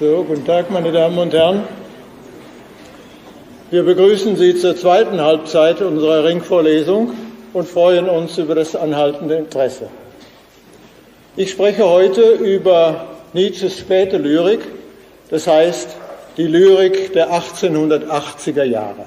So, guten Tag, meine Damen und Herren. Wir begrüßen Sie zur zweiten Halbzeit unserer Ringvorlesung und freuen uns über das anhaltende Interesse. Ich spreche heute über Nietzsches späte Lyrik, das heißt die Lyrik der 1880er Jahre.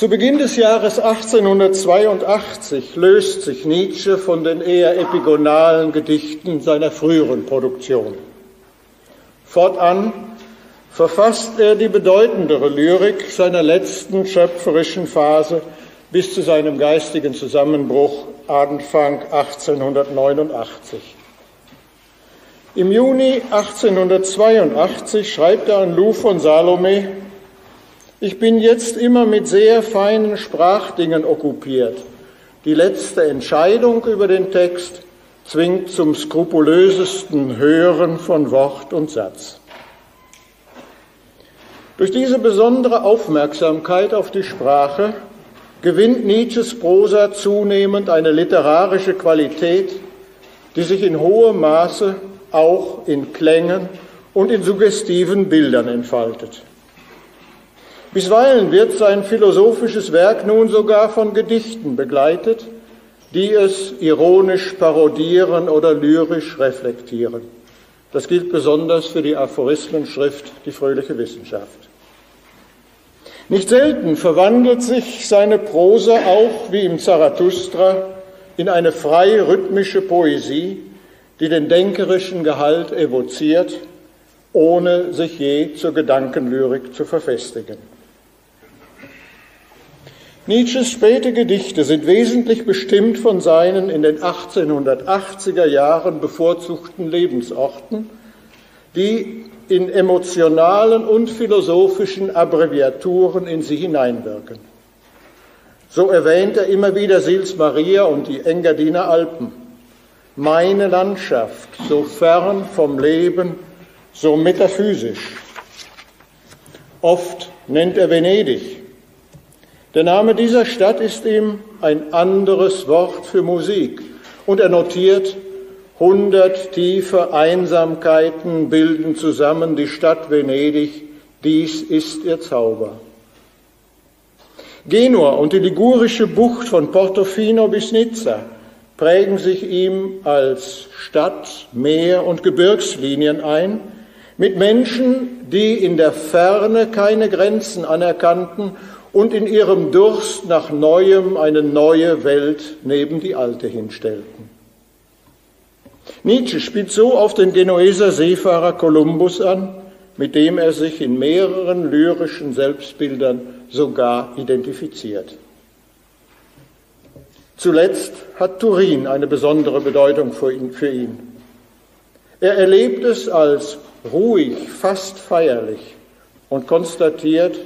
Zu Beginn des Jahres 1882 löst sich Nietzsche von den eher epigonalen Gedichten seiner früheren Produktion. Fortan verfasst er die bedeutendere Lyrik seiner letzten schöpferischen Phase bis zu seinem geistigen Zusammenbruch Anfang 1889. Im Juni 1882 schreibt er an Lou von Salome, ich bin jetzt immer mit sehr feinen Sprachdingen okkupiert. Die letzte Entscheidung über den Text zwingt zum skrupulösesten Hören von Wort und Satz. Durch diese besondere Aufmerksamkeit auf die Sprache gewinnt Nietzsches Prosa zunehmend eine literarische Qualität, die sich in hohem Maße auch in Klängen und in suggestiven Bildern entfaltet. Bisweilen wird sein philosophisches Werk nun sogar von Gedichten begleitet, die es ironisch parodieren oder lyrisch reflektieren. Das gilt besonders für die Aphorismenschrift Die fröhliche Wissenschaft. Nicht selten verwandelt sich seine Prosa auch wie im Zarathustra in eine frei rhythmische Poesie, die den denkerischen Gehalt evoziert, ohne sich je zur Gedankenlyrik zu verfestigen. Nietzsches späte Gedichte sind wesentlich bestimmt von seinen in den 1880er Jahren bevorzugten Lebensorten, die in emotionalen und philosophischen Abbreviaturen in sie hineinwirken. So erwähnt er immer wieder Sils Maria und die Engadiner Alpen. Meine Landschaft, so fern vom Leben, so metaphysisch. Oft nennt er Venedig, der Name dieser Stadt ist ihm ein anderes Wort für Musik und er notiert, hundert tiefe Einsamkeiten bilden zusammen die Stadt Venedig, dies ist ihr Zauber. Genua und die ligurische Bucht von Portofino bis Nizza prägen sich ihm als Stadt, Meer und Gebirgslinien ein, mit Menschen, die in der Ferne keine Grenzen anerkannten und in ihrem Durst nach Neuem eine neue Welt neben die alte hinstellten. Nietzsche spielt so auf den Genueser Seefahrer Kolumbus an, mit dem er sich in mehreren lyrischen Selbstbildern sogar identifiziert. Zuletzt hat Turin eine besondere Bedeutung für ihn. Er erlebt es als ruhig, fast feierlich und konstatiert,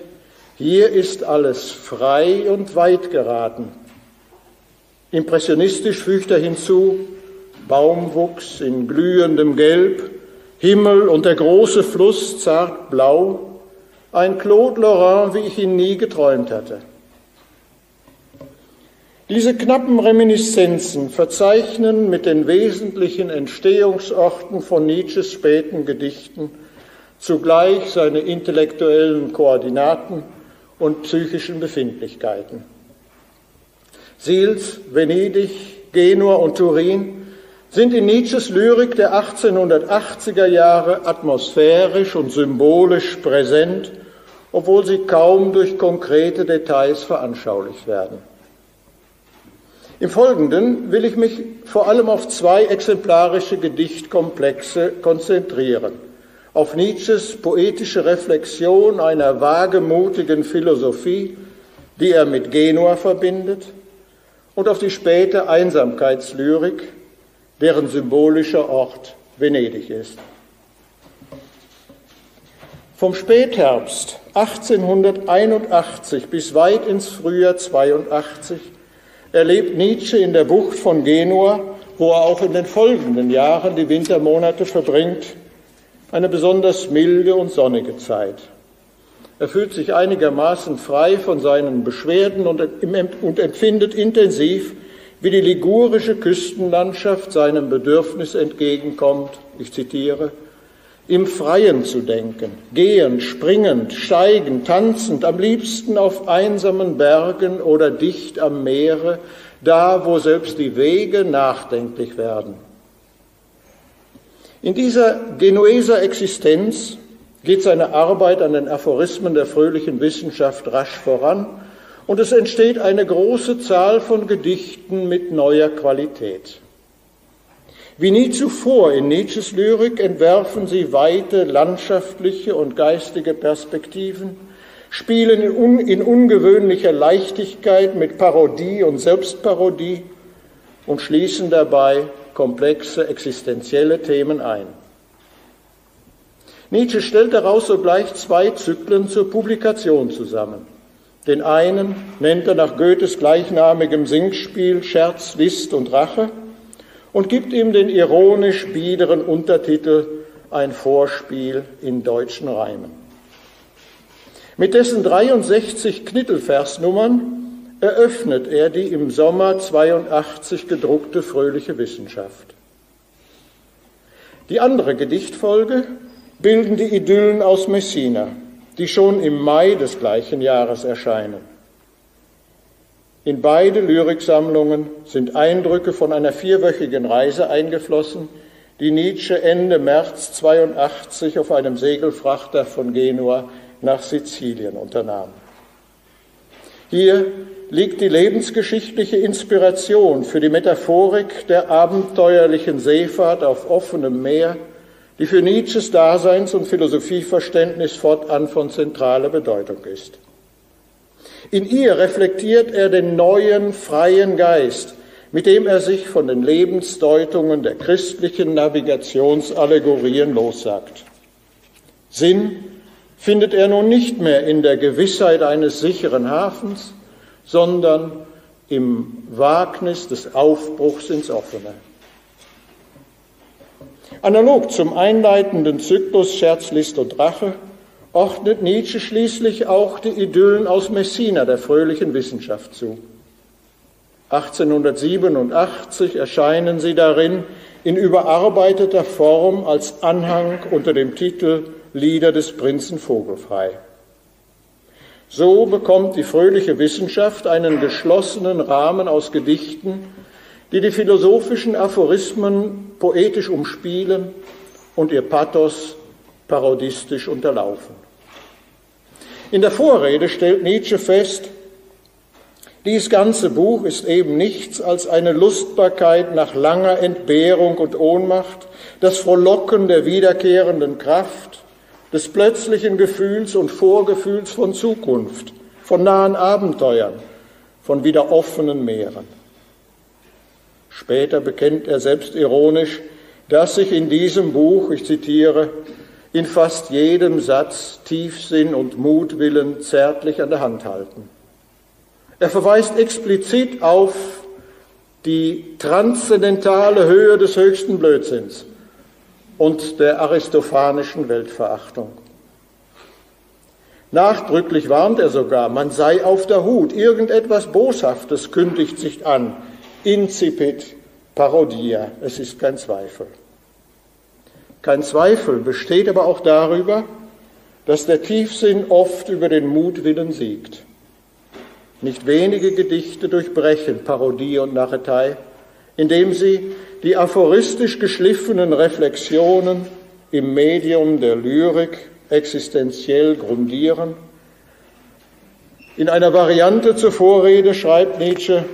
hier ist alles frei und weit geraten. Impressionistisch fügt er hinzu, Baumwuchs in glühendem Gelb, Himmel und der große Fluss zart blau, ein Claude Lorrain, wie ich ihn nie geträumt hatte. Diese knappen Reminiszenzen verzeichnen mit den wesentlichen Entstehungsorten von Nietzsches späten Gedichten zugleich seine intellektuellen Koordinaten und psychischen Befindlichkeiten. Sils, Venedig, Genua und Turin sind in Nietzsches Lyrik der 1880er Jahre atmosphärisch und symbolisch präsent, obwohl sie kaum durch konkrete Details veranschaulicht werden. Im Folgenden will ich mich vor allem auf zwei exemplarische Gedichtkomplexe konzentrieren auf Nietzsches poetische Reflexion einer wagemutigen Philosophie, die er mit Genua verbindet, und auf die späte Einsamkeitslyrik, deren symbolischer Ort Venedig ist. Vom Spätherbst 1881 bis weit ins Frühjahr 82 erlebt Nietzsche in der Bucht von Genua, wo er auch in den folgenden Jahren die Wintermonate verbringt, eine besonders milde und sonnige Zeit. Er fühlt sich einigermaßen frei von seinen Beschwerden und, und empfindet intensiv, wie die ligurische Küstenlandschaft seinem Bedürfnis entgegenkommt, ich zitiere, im Freien zu denken, gehend, springend, steigend, tanzend, am liebsten auf einsamen Bergen oder dicht am Meere, da wo selbst die Wege nachdenklich werden. In dieser Genueser Existenz geht seine Arbeit an den Aphorismen der fröhlichen Wissenschaft rasch voran und es entsteht eine große Zahl von Gedichten mit neuer Qualität. Wie nie zuvor in Nietzsches Lyrik entwerfen sie weite landschaftliche und geistige Perspektiven, spielen in, un in ungewöhnlicher Leichtigkeit mit Parodie und Selbstparodie und schließen dabei komplexe existenzielle Themen ein. Nietzsche stellt daraus sogleich zwei Zyklen zur Publikation zusammen. Den einen nennt er nach Goethes gleichnamigem Singspiel Scherz, List und Rache und gibt ihm den ironisch biederen Untertitel Ein Vorspiel in deutschen Reimen. Mit dessen 63 Knittelversnummern eröffnet er die im Sommer 82 gedruckte Fröhliche Wissenschaft. Die andere Gedichtfolge bilden die Idyllen aus Messina, die schon im Mai des gleichen Jahres erscheinen. In beide Lyriksammlungen sind Eindrücke von einer vierwöchigen Reise eingeflossen, die Nietzsche Ende März 82 auf einem Segelfrachter von Genua nach Sizilien unternahm. Hier liegt die lebensgeschichtliche Inspiration für die Metaphorik der abenteuerlichen Seefahrt auf offenem Meer, die für Nietzsches Daseins- und Philosophieverständnis fortan von zentraler Bedeutung ist. In ihr reflektiert er den neuen, freien Geist, mit dem er sich von den Lebensdeutungen der christlichen Navigationsallegorien lossagt. Sinn findet er nun nicht mehr in der Gewissheit eines sicheren Hafens, sondern im Wagnis des Aufbruchs ins Offene. Analog zum einleitenden Zyklus Scherz, List und Rache ordnet Nietzsche schließlich auch die Idyllen aus Messina der fröhlichen Wissenschaft zu. 1887 erscheinen sie darin in überarbeiteter Form als Anhang unter dem Titel Lieder des Prinzen Vogelfrei. So bekommt die fröhliche Wissenschaft einen geschlossenen Rahmen aus Gedichten, die die philosophischen Aphorismen poetisch umspielen und ihr Pathos parodistisch unterlaufen. In der Vorrede stellt Nietzsche fest, dies ganze Buch ist eben nichts als eine Lustbarkeit nach langer Entbehrung und Ohnmacht, das Frohlocken der wiederkehrenden Kraft, des plötzlichen Gefühls und Vorgefühls von Zukunft, von nahen Abenteuern, von wieder offenen Meeren. Später bekennt er selbst ironisch, dass sich in diesem Buch, ich zitiere, in fast jedem Satz Tiefsinn und Mutwillen zärtlich an der Hand halten. Er verweist explizit auf die transzendentale Höhe des höchsten Blödsinns und der aristophanischen Weltverachtung. Nachdrücklich warnt er sogar, man sei auf der Hut, irgendetwas Boshaftes kündigt sich an, incipit parodia, es ist kein Zweifel. Kein Zweifel besteht aber auch darüber, dass der Tiefsinn oft über den Mutwillen siegt. Nicht wenige Gedichte durchbrechen Parodie und Narretei, indem sie die aphoristisch geschliffenen Reflexionen im Medium der Lyrik existenziell grundieren. In einer Variante zur Vorrede schreibt Nietzsche,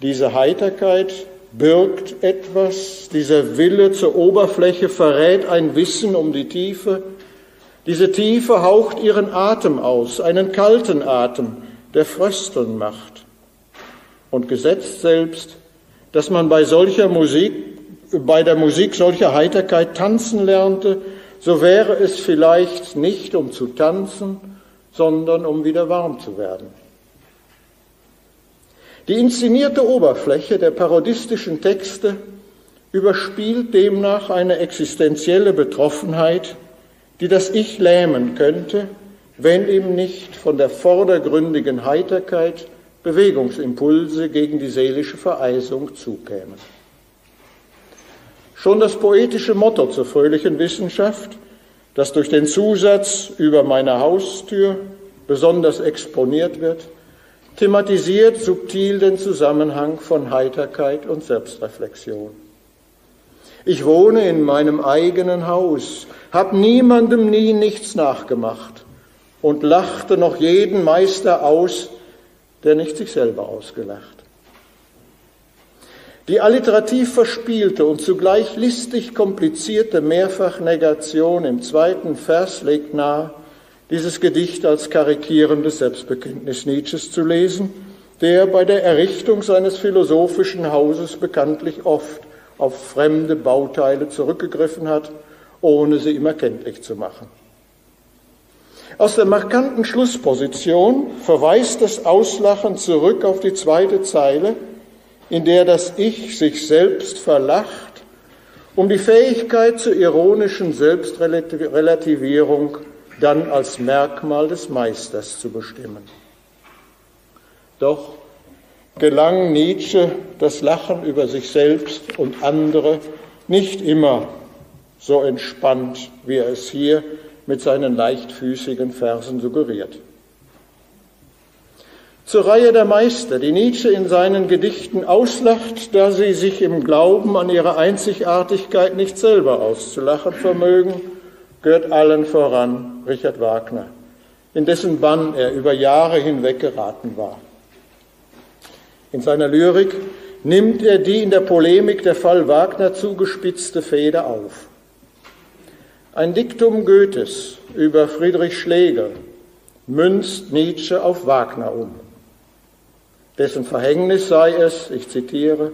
diese Heiterkeit birgt etwas, dieser Wille zur Oberfläche verrät ein Wissen um die Tiefe. Diese Tiefe haucht ihren Atem aus, einen kalten Atem, der frösteln macht. Und gesetzt selbst, dass man bei solcher Musik, bei der Musik solcher Heiterkeit tanzen lernte, so wäre es vielleicht nicht um zu tanzen, sondern um wieder warm zu werden. Die inszenierte Oberfläche der parodistischen Texte überspielt demnach eine existenzielle Betroffenheit, die das Ich lähmen könnte, wenn ihm nicht von der vordergründigen Heiterkeit Bewegungsimpulse gegen die seelische Vereisung zukämen. Schon das poetische Motto zur fröhlichen Wissenschaft, das durch den Zusatz über meine Haustür besonders exponiert wird, thematisiert subtil den Zusammenhang von Heiterkeit und Selbstreflexion. Ich wohne in meinem eigenen Haus, hab niemandem nie nichts nachgemacht und lachte noch jeden Meister aus, der nicht sich selber ausgelacht. Die alliterativ verspielte und zugleich listig komplizierte Mehrfachnegation im zweiten Vers legt nahe, dieses Gedicht als karikierendes Selbstbekenntnis Nietzsches zu lesen, der bei der Errichtung seines philosophischen Hauses bekanntlich oft auf fremde Bauteile zurückgegriffen hat, ohne sie immer kenntlich zu machen. Aus der markanten Schlussposition verweist das Auslachen zurück auf die zweite Zeile, in der das Ich sich selbst verlacht, um die Fähigkeit zur ironischen Selbstrelativierung dann als Merkmal des Meisters zu bestimmen. Doch gelang Nietzsche das Lachen über sich selbst und andere nicht immer so entspannt, wie er es hier mit seinen leichtfüßigen Versen suggeriert. Zur Reihe der Meister, die Nietzsche in seinen Gedichten auslacht, da sie sich im Glauben an ihre Einzigartigkeit nicht selber auszulachen vermögen, gehört allen voran Richard Wagner, in dessen Bann er über Jahre hinweg geraten war. In seiner Lyrik nimmt er die in der Polemik der Fall Wagner zugespitzte Feder auf. Ein Diktum Goethes über Friedrich Schlegel münzt Nietzsche auf Wagner um. Dessen Verhängnis sei es, ich zitiere,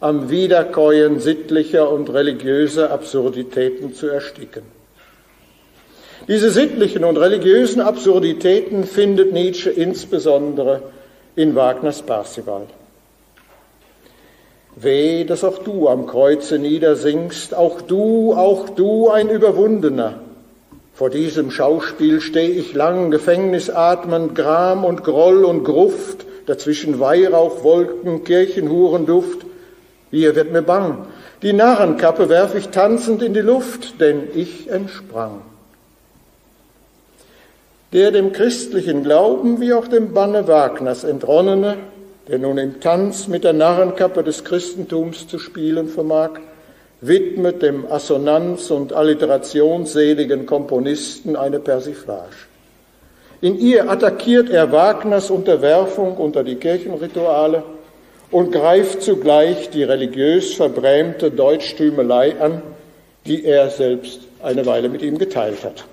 am Wiederkäuen sittlicher und religiöser Absurditäten zu ersticken. Diese sittlichen und religiösen Absurditäten findet Nietzsche insbesondere in Wagners Parzival. Weh, dass auch du am Kreuze niedersingst, auch du, auch du ein Überwundener. Vor diesem Schauspiel steh ich lang, gefängnisatmend, Gram und Groll und Gruft, dazwischen Weihrauchwolken, Kirchenhurenduft. Hier wird mir bang. Die Narrenkappe werf ich tanzend in die Luft, denn ich entsprang der dem christlichen Glauben wie auch dem Banne Wagners entronnene, der nun im Tanz mit der Narrenkappe des Christentums zu spielen vermag, widmet dem Assonanz- und Alliterationsseligen Komponisten eine Persiflage. In ihr attackiert er Wagners Unterwerfung unter die Kirchenrituale und greift zugleich die religiös verbrämte Deutschtümelei an, die er selbst eine Weile mit ihm geteilt hat.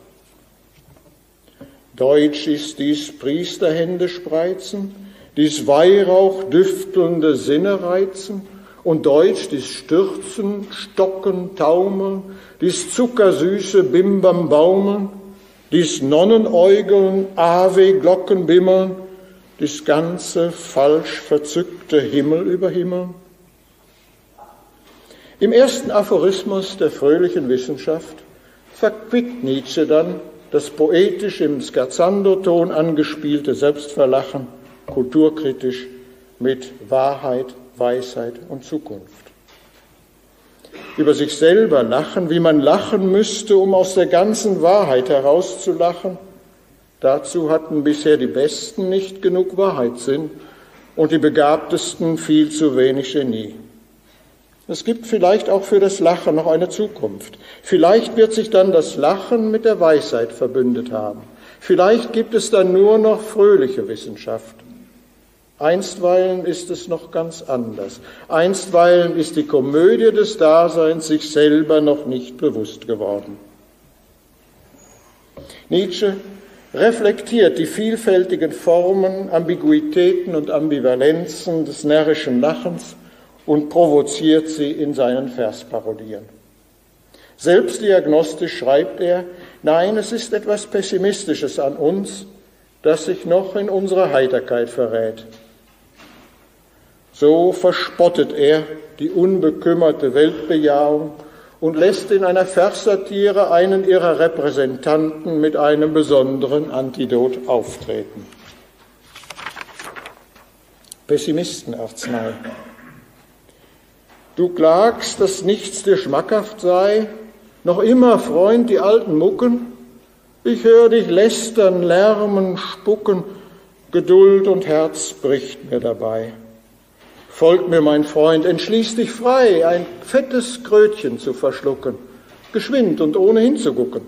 Deutsch ist dies Priesterhände spreizen, dies Weihrauch düftelnde Sinne reizen, und Deutsch dies Stürzen, Stocken, Taumeln, dies zuckersüße Bimbam baumeln, dies Nonnenäugeln, Ave Glocken bimmeln, dies ganze falsch verzückte Himmel über Himmel. Im ersten Aphorismus der fröhlichen Wissenschaft verquickt Nietzsche dann das poetisch im Scherzando-Ton angespielte Selbstverlachen kulturkritisch mit Wahrheit, Weisheit und Zukunft. Über sich selber lachen, wie man lachen müsste, um aus der ganzen Wahrheit herauszulachen, dazu hatten bisher die Besten nicht genug Wahrheitssinn und die Begabtesten viel zu wenig Genie. Es gibt vielleicht auch für das Lachen noch eine Zukunft. Vielleicht wird sich dann das Lachen mit der Weisheit verbündet haben. Vielleicht gibt es dann nur noch fröhliche Wissenschaft. Einstweilen ist es noch ganz anders. Einstweilen ist die Komödie des Daseins sich selber noch nicht bewusst geworden. Nietzsche reflektiert die vielfältigen Formen, Ambiguitäten und Ambivalenzen des närrischen Lachens und provoziert sie in seinen Versparodien. Selbstdiagnostisch schreibt er, nein, es ist etwas Pessimistisches an uns, das sich noch in unserer Heiterkeit verrät. So verspottet er die unbekümmerte Weltbejahung und lässt in einer Verssatire einen ihrer Repräsentanten mit einem besonderen Antidot auftreten. Pessimistenarznei. Du klagst, dass nichts dir schmackhaft sei, noch immer, Freund, die alten Mucken. Ich höre dich lästern, lärmen, spucken, Geduld und Herz bricht mir dabei. Folg mir, mein Freund, entschließ dich frei, ein fettes Krötchen zu verschlucken, geschwind und ohne hinzugucken.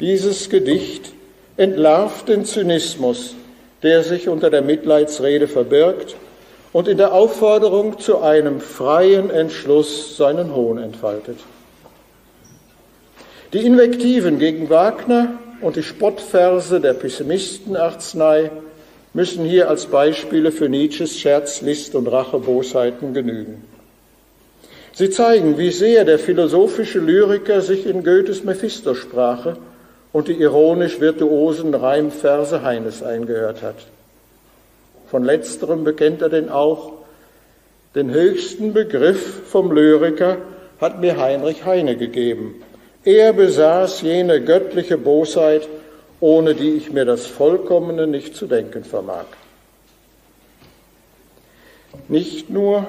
Dieses Gedicht entlarvt den Zynismus, der sich unter der Mitleidsrede verbirgt und in der Aufforderung zu einem freien Entschluss seinen Hohn entfaltet. Die Invektiven gegen Wagner und die Spottverse der Pessimistenarznei müssen hier als Beispiele für Nietzsches Scherz, List und Rachebosheiten genügen. Sie zeigen, wie sehr der philosophische Lyriker sich in Goethes Mephistosprache und die ironisch virtuosen Reimverse Heines eingehört hat. Von letzterem bekennt er denn auch, den höchsten Begriff vom Lyriker hat mir Heinrich Heine gegeben. Er besaß jene göttliche Bosheit, ohne die ich mir das Vollkommene nicht zu denken vermag. Nicht nur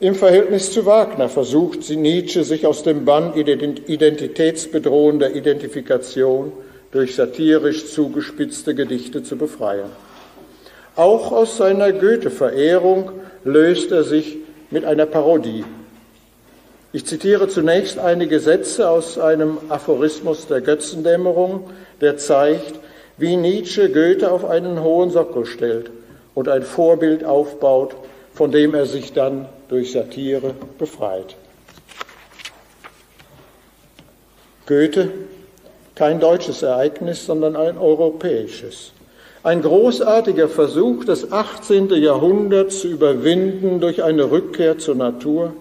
im Verhältnis zu Wagner versucht Nietzsche, sich aus dem Bann identitätsbedrohender Identifikation durch satirisch zugespitzte Gedichte zu befreien. Auch aus seiner Goethe-Verehrung löst er sich mit einer Parodie. Ich zitiere zunächst einige Sätze aus einem Aphorismus der Götzendämmerung, der zeigt, wie Nietzsche Goethe auf einen hohen Sockel stellt und ein Vorbild aufbaut, von dem er sich dann durch Satire befreit. Goethe, kein deutsches Ereignis, sondern ein europäisches. Ein großartiger Versuch, das 18. Jahrhundert zu überwinden durch eine Rückkehr zur Natur,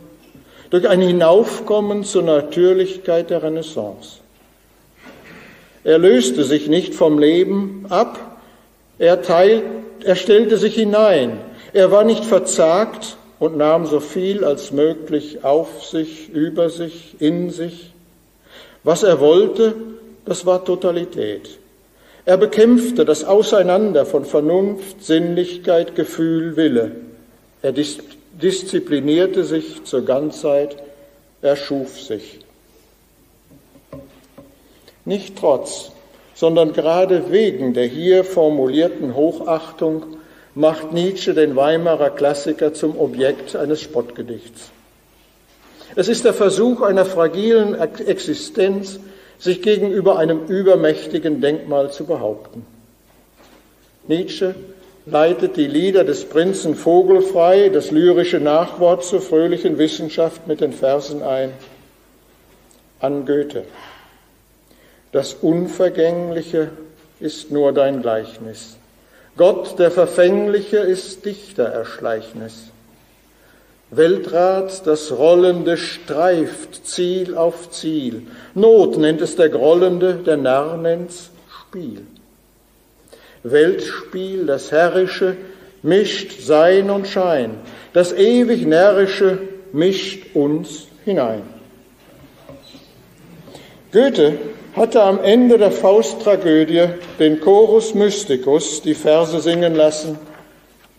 durch ein Hinaufkommen zur Natürlichkeit der Renaissance. Er löste sich nicht vom Leben ab, er, teilt, er stellte sich hinein, er war nicht verzagt und nahm so viel als möglich auf sich, über sich, in sich. Was er wollte, das war Totalität. Er bekämpfte das Auseinander von Vernunft, Sinnlichkeit, Gefühl, Wille. Er disziplinierte sich zur Ganzheit, er schuf sich. Nicht trotz, sondern gerade wegen der hier formulierten Hochachtung macht Nietzsche den Weimarer Klassiker zum Objekt eines Spottgedichts. Es ist der Versuch einer fragilen Existenz, sich gegenüber einem übermächtigen Denkmal zu behaupten. Nietzsche leitet die Lieder des Prinzen Vogelfrei, das lyrische Nachwort zur fröhlichen Wissenschaft mit den Versen ein. An Goethe. Das Unvergängliche ist nur dein Gleichnis. Gott, der Verfängliche, ist Dichtererschleichnis. Weltrat, das Rollende streift Ziel auf Ziel. Not nennt es der Grollende, der Narr nennt's Spiel. Weltspiel, das Herrische, mischt Sein und Schein. Das ewig Närrische mischt uns hinein. Goethe hatte am Ende der Fausttragödie den Chorus Mysticus die Verse singen lassen,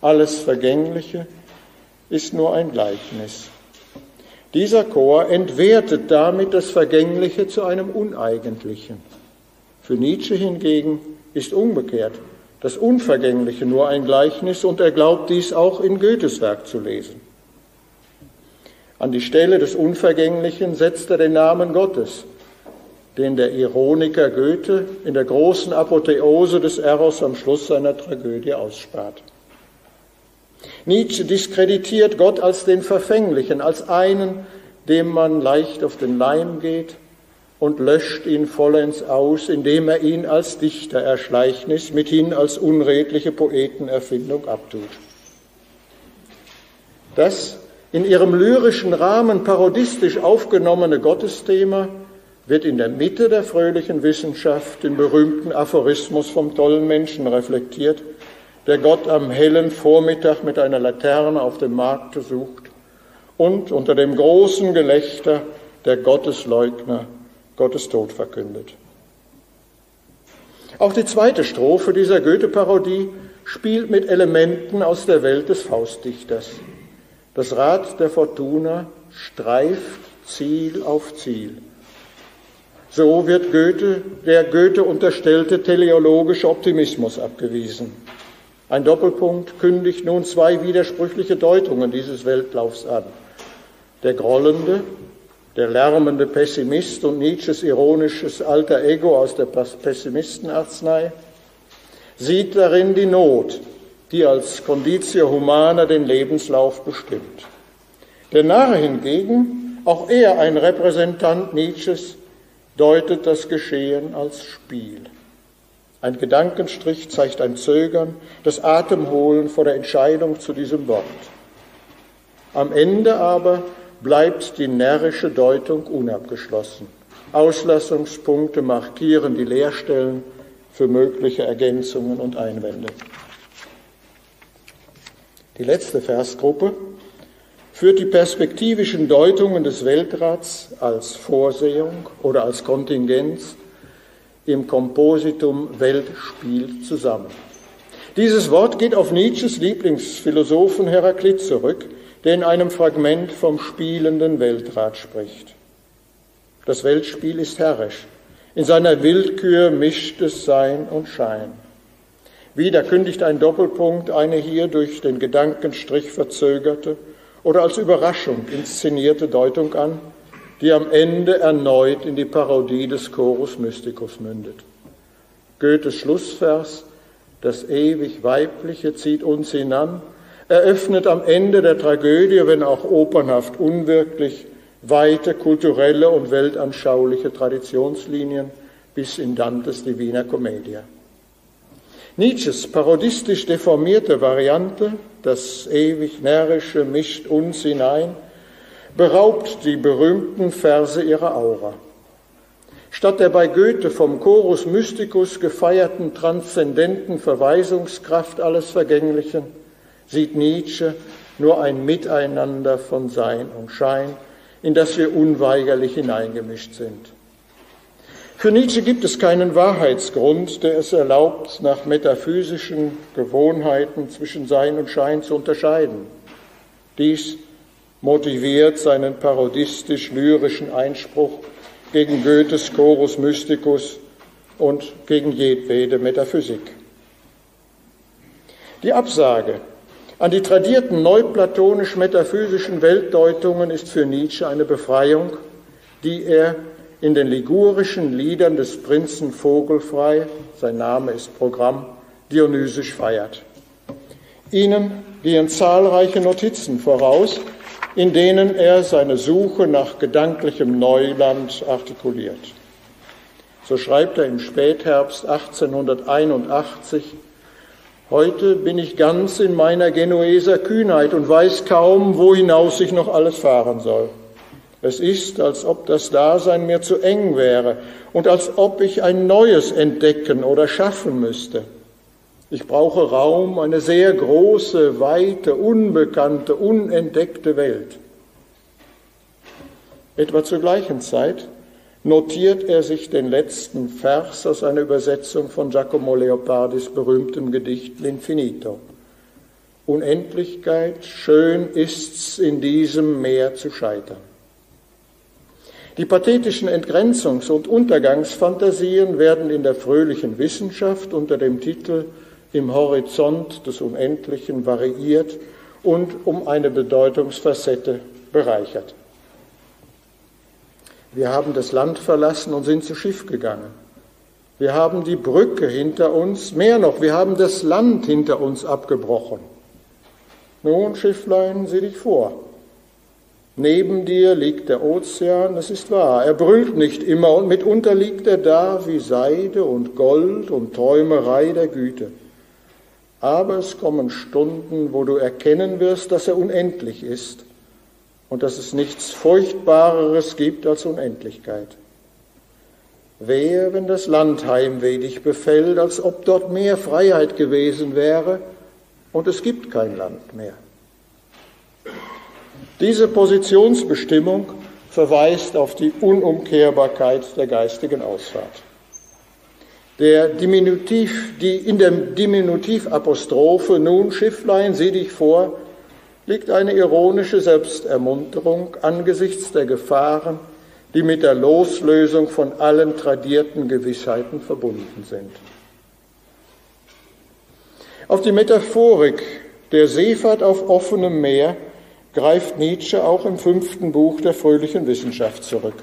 alles Vergängliche ist nur ein Gleichnis. Dieser Chor entwertet damit das Vergängliche zu einem Uneigentlichen. Für Nietzsche hingegen ist umgekehrt das Unvergängliche nur ein Gleichnis und er glaubt dies auch in Goethes Werk zu lesen. An die Stelle des Unvergänglichen setzt er den Namen Gottes, den der Ironiker Goethe in der großen Apotheose des Eros am Schluss seiner Tragödie ausspart. Nietzsche diskreditiert Gott als den Verfänglichen, als einen, dem man leicht auf den Leim geht und löscht ihn vollends aus, indem er ihn als Dichtererschleichnis mithin als unredliche Poetenerfindung abtut. Das in ihrem lyrischen Rahmen parodistisch aufgenommene Gottesthema wird in der Mitte der fröhlichen Wissenschaft im berühmten Aphorismus vom tollen Menschen reflektiert, der Gott am hellen Vormittag mit einer Laterne auf dem Markte sucht und unter dem großen Gelächter der Gottesleugner Gottes Tod verkündet. Auch die zweite Strophe dieser Goethe-Parodie spielt mit Elementen aus der Welt des Faustdichters. Das Rad der Fortuna streift Ziel auf Ziel. So wird Goethe, der Goethe unterstellte teleologische Optimismus abgewiesen. Ein Doppelpunkt kündigt nun zwei widersprüchliche Deutungen dieses Weltlaufs an. Der grollende, der lärmende Pessimist und Nietzsches ironisches alter Ego aus der Pessimistenarznei sieht darin die Not, die als Conditio Humana den Lebenslauf bestimmt. Der Narr hingegen, auch er ein Repräsentant Nietzsches, deutet das Geschehen als Spiel. Ein Gedankenstrich zeigt ein Zögern, das Atemholen vor der Entscheidung zu diesem Wort. Am Ende aber bleibt die närrische Deutung unabgeschlossen. Auslassungspunkte markieren die Leerstellen für mögliche Ergänzungen und Einwände. Die letzte Versgruppe führt die perspektivischen Deutungen des Weltrats als Vorsehung oder als Kontingenz im Kompositum Weltspiel zusammen. Dieses Wort geht auf Nietzsches Lieblingsphilosophen Heraklit zurück, der in einem Fragment vom spielenden Weltrat spricht. Das Weltspiel ist herrisch. In seiner Willkür mischt es Sein und Schein. Wieder kündigt ein Doppelpunkt eine hier durch den Gedankenstrich verzögerte oder als Überraschung inszenierte Deutung an, die am Ende erneut in die Parodie des Chorus Mysticus mündet. Goethes Schlussvers, das ewig Weibliche zieht uns hinan, eröffnet am Ende der Tragödie, wenn auch opernhaft unwirklich, weite kulturelle und weltanschauliche Traditionslinien bis in Dantes Divina Commedia. Nietzsches parodistisch deformierte Variante, das ewig närrische mischt uns hinein, beraubt die berühmten Verse ihrer Aura. Statt der bei Goethe vom Chorus Mysticus gefeierten transzendenten Verweisungskraft alles Vergänglichen sieht Nietzsche nur ein Miteinander von Sein und Schein, in das wir unweigerlich hineingemischt sind. Für Nietzsche gibt es keinen Wahrheitsgrund, der es erlaubt, nach metaphysischen Gewohnheiten zwischen Sein und Schein zu unterscheiden. Dies motiviert seinen parodistisch-lyrischen Einspruch gegen Goethes Chorus Mysticus und gegen jedwede Metaphysik. Die Absage an die tradierten neuplatonisch-metaphysischen Weltdeutungen ist für Nietzsche eine Befreiung, die er in den ligurischen Liedern des Prinzen Vogelfrei, sein Name ist Programm, dionysisch feiert. Ihnen gehen zahlreiche Notizen voraus, in denen er seine Suche nach gedanklichem Neuland artikuliert. So schreibt er im Spätherbst 1881, Heute bin ich ganz in meiner Genueser Kühnheit und weiß kaum, wo hinaus ich noch alles fahren soll. Es ist, als ob das Dasein mir zu eng wäre und als ob ich ein neues entdecken oder schaffen müsste. Ich brauche Raum, eine sehr große, weite, unbekannte, unentdeckte Welt. Etwa zur gleichen Zeit notiert er sich den letzten Vers aus einer Übersetzung von Giacomo Leopardis berühmtem Gedicht L'Infinito. Unendlichkeit, schön ist's in diesem Meer zu scheitern. Die pathetischen Entgrenzungs- und Untergangsfantasien werden in der fröhlichen Wissenschaft unter dem Titel Im Horizont des Unendlichen variiert und um eine Bedeutungsfacette bereichert. Wir haben das Land verlassen und sind zu Schiff gegangen. Wir haben die Brücke hinter uns, mehr noch, wir haben das Land hinter uns abgebrochen. Nun, Schifflein, sieh dich vor. Neben dir liegt der Ozean, es ist wahr, er brüllt nicht immer und mitunter liegt er da wie Seide und Gold und Träumerei der Güte. Aber es kommen Stunden, wo du erkennen wirst, dass er unendlich ist und dass es nichts Furchtbareres gibt als Unendlichkeit. Wer, wenn das Land Heimweh dich befällt, als ob dort mehr Freiheit gewesen wäre und es gibt kein Land mehr. Diese Positionsbestimmung verweist auf die Unumkehrbarkeit der geistigen Ausfahrt. Der Diminutiv, die in der Diminutivapostrophe nun Schifflein, sieh dich vor, liegt eine ironische Selbstermunterung angesichts der Gefahren, die mit der Loslösung von allen tradierten Gewissheiten verbunden sind. Auf die Metaphorik der Seefahrt auf offenem Meer greift Nietzsche auch im fünften Buch der fröhlichen Wissenschaft zurück.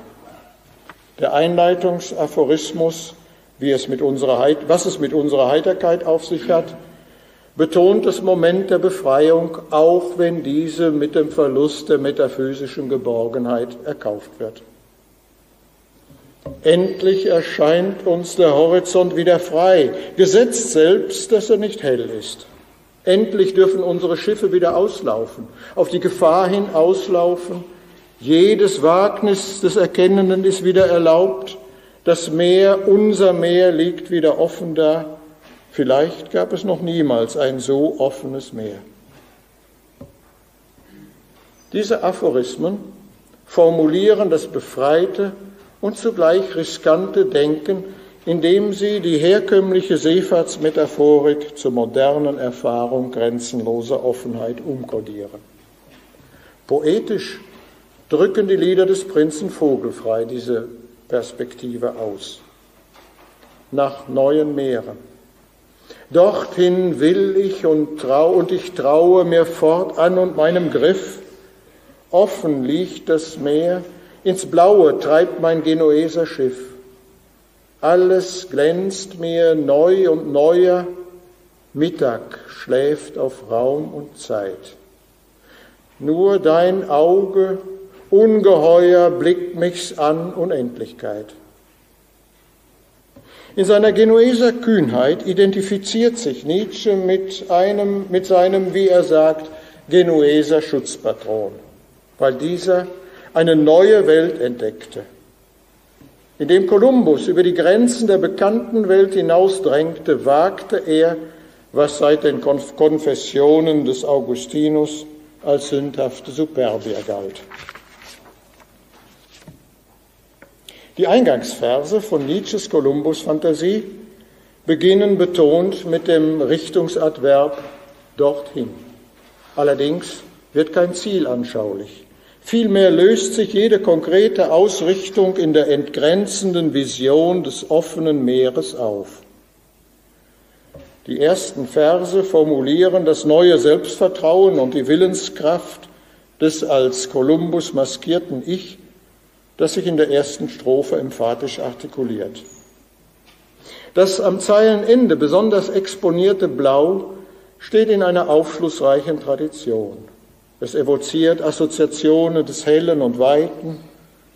Der Einleitungsaphorismus, wie es mit unserer, was es mit unserer Heiterkeit auf sich hat, betont das Moment der Befreiung, auch wenn diese mit dem Verlust der metaphysischen Geborgenheit erkauft wird. Endlich erscheint uns der Horizont wieder frei, gesetzt selbst, dass er nicht hell ist. Endlich dürfen unsere Schiffe wieder auslaufen, auf die Gefahr hin auslaufen. Jedes Wagnis des Erkennenden ist wieder erlaubt. Das Meer, unser Meer, liegt wieder offen da. Vielleicht gab es noch niemals ein so offenes Meer. Diese Aphorismen formulieren das befreite und zugleich riskante Denken, indem sie die herkömmliche Seefahrtsmetaphorik zur modernen Erfahrung grenzenloser Offenheit umkodieren. Poetisch drücken die Lieder des Prinzen Vogelfrei diese Perspektive aus. Nach neuen Meeren Dorthin will ich und trau und ich traue mir fortan und meinem Griff. Offen liegt das Meer, ins Blaue treibt mein Genueser Schiff. Alles glänzt mir neu und neuer, Mittag schläft auf Raum und Zeit. Nur dein Auge, ungeheuer, blickt mich's an Unendlichkeit. In seiner Genueser Kühnheit identifiziert sich Nietzsche mit, einem, mit seinem, wie er sagt, Genueser Schutzpatron, weil dieser eine neue Welt entdeckte. Indem Kolumbus über die Grenzen der bekannten Welt hinausdrängte, wagte er, was seit den Konfessionen des Augustinus als sündhafte Superbia galt. Die Eingangsverse von Nietzsches Kolumbus-Fantasie beginnen betont mit dem Richtungsadverb dorthin. Allerdings wird kein Ziel anschaulich. Vielmehr löst sich jede konkrete Ausrichtung in der entgrenzenden Vision des offenen Meeres auf. Die ersten Verse formulieren das neue Selbstvertrauen und die Willenskraft des als Kolumbus maskierten Ich, das sich in der ersten Strophe emphatisch artikuliert. Das am Zeilenende besonders exponierte Blau steht in einer aufschlussreichen Tradition. Es evoziert Assoziationen des Hellen und Weiten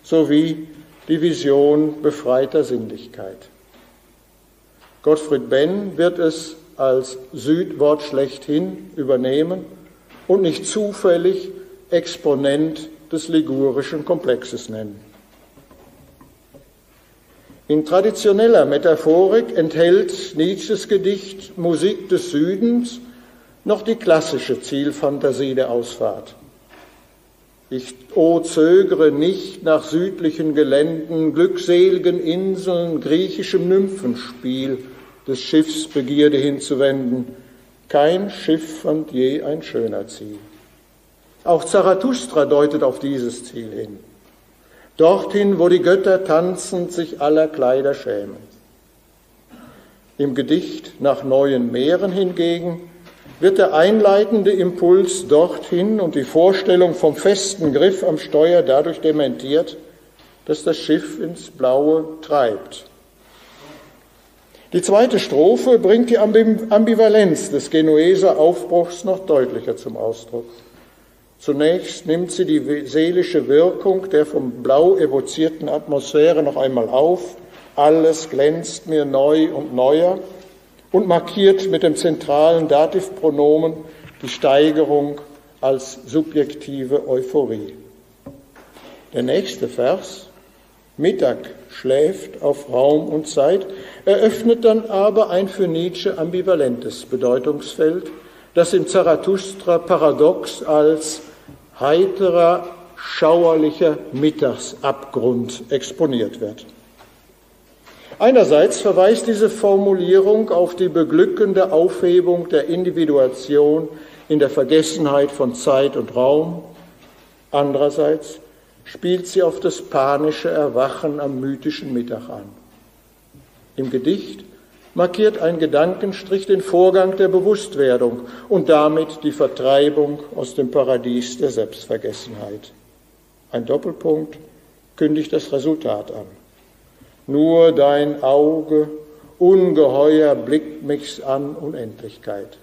sowie die Vision befreiter Sinnlichkeit. Gottfried Benn wird es als Südwort schlechthin übernehmen und nicht zufällig Exponent des ligurischen Komplexes nennen. In traditioneller Metaphorik enthält Nietzsches Gedicht Musik des Südens noch die klassische Zielfantasie der Ausfahrt. Ich, o oh, zögere nicht nach südlichen Geländen, glückseligen Inseln, griechischem Nymphenspiel des Schiffs Begierde hinzuwenden. Kein Schiff fand je ein schöner Ziel. Auch Zarathustra deutet auf dieses Ziel hin dorthin, wo die Götter tanzend sich aller Kleider schämen. Im Gedicht nach neuen Meeren hingegen wird der einleitende Impuls dorthin und die Vorstellung vom festen Griff am Steuer dadurch dementiert, dass das Schiff ins Blaue treibt. Die zweite Strophe bringt die Ambivalenz des Genueser Aufbruchs noch deutlicher zum Ausdruck. Zunächst nimmt sie die seelische Wirkung der vom Blau evozierten Atmosphäre noch einmal auf. Alles glänzt mir neu und neuer und markiert mit dem zentralen Dativpronomen die Steigerung als subjektive Euphorie. Der nächste Vers, Mittag schläft auf Raum und Zeit, eröffnet dann aber ein für Nietzsche ambivalentes Bedeutungsfeld, das im Zarathustra paradox als heiterer, schauerlicher Mittagsabgrund exponiert wird. Einerseits verweist diese Formulierung auf die beglückende Aufhebung der Individuation in der Vergessenheit von Zeit und Raum. Andererseits spielt sie auf das panische Erwachen am mythischen Mittag an. Im Gedicht markiert ein Gedankenstrich den Vorgang der Bewusstwerdung und damit die Vertreibung aus dem Paradies der Selbstvergessenheit. Ein Doppelpunkt kündigt das Resultat an. Nur dein Auge, ungeheuer, blickt mich an Unendlichkeit.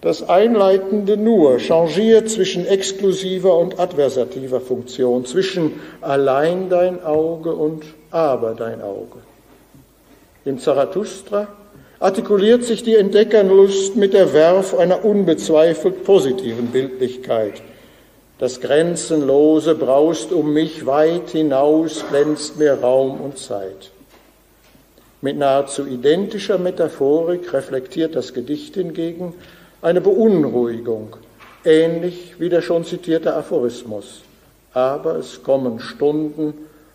Das einleitende Nur changiert zwischen exklusiver und adversativer Funktion, zwischen allein dein Auge und aber dein Auge. Im Zarathustra artikuliert sich die Entdeckerlust mit der Werf einer unbezweifelt positiven Bildlichkeit. Das Grenzenlose braust um mich weit hinaus, glänzt mir Raum und Zeit. Mit nahezu identischer Metaphorik reflektiert das Gedicht hingegen eine Beunruhigung, ähnlich wie der schon zitierte Aphorismus. Aber es kommen Stunden,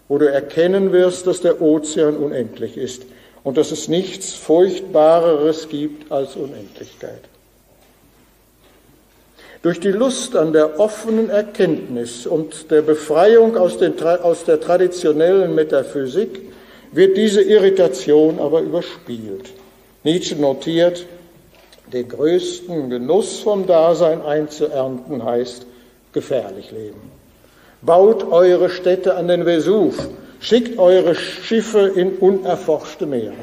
wo du erkennen wirst, dass der Ozean unendlich ist und dass es nichts Furchtbareres gibt als Unendlichkeit. Durch die Lust an der offenen Erkenntnis und der Befreiung aus, den, aus der traditionellen Metaphysik wird diese Irritation aber überspielt. Nietzsche notiert, den größten Genuss vom Dasein einzuernten heißt gefährlich leben. Baut eure Städte an den Vesuv, schickt eure Schiffe in unerforschte Meere.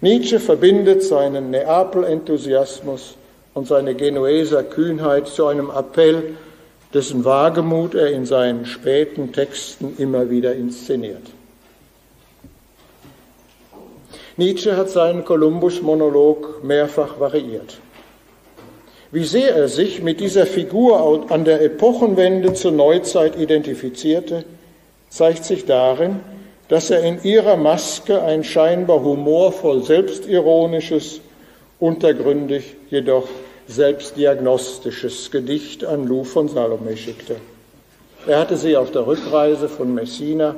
Nietzsche verbindet seinen Neapel-Enthusiasmus und seine Genueser Kühnheit zu einem Appell, dessen Wagemut er in seinen späten Texten immer wieder inszeniert. Nietzsche hat seinen Kolumbus-Monolog mehrfach variiert. Wie sehr er sich mit dieser Figur an der Epochenwende zur Neuzeit identifizierte, zeigt sich darin, dass er in ihrer Maske ein scheinbar humorvoll selbstironisches, untergründig jedoch selbstdiagnostisches Gedicht an Lou von Salome schickte. Er hatte sie auf der Rückreise von Messina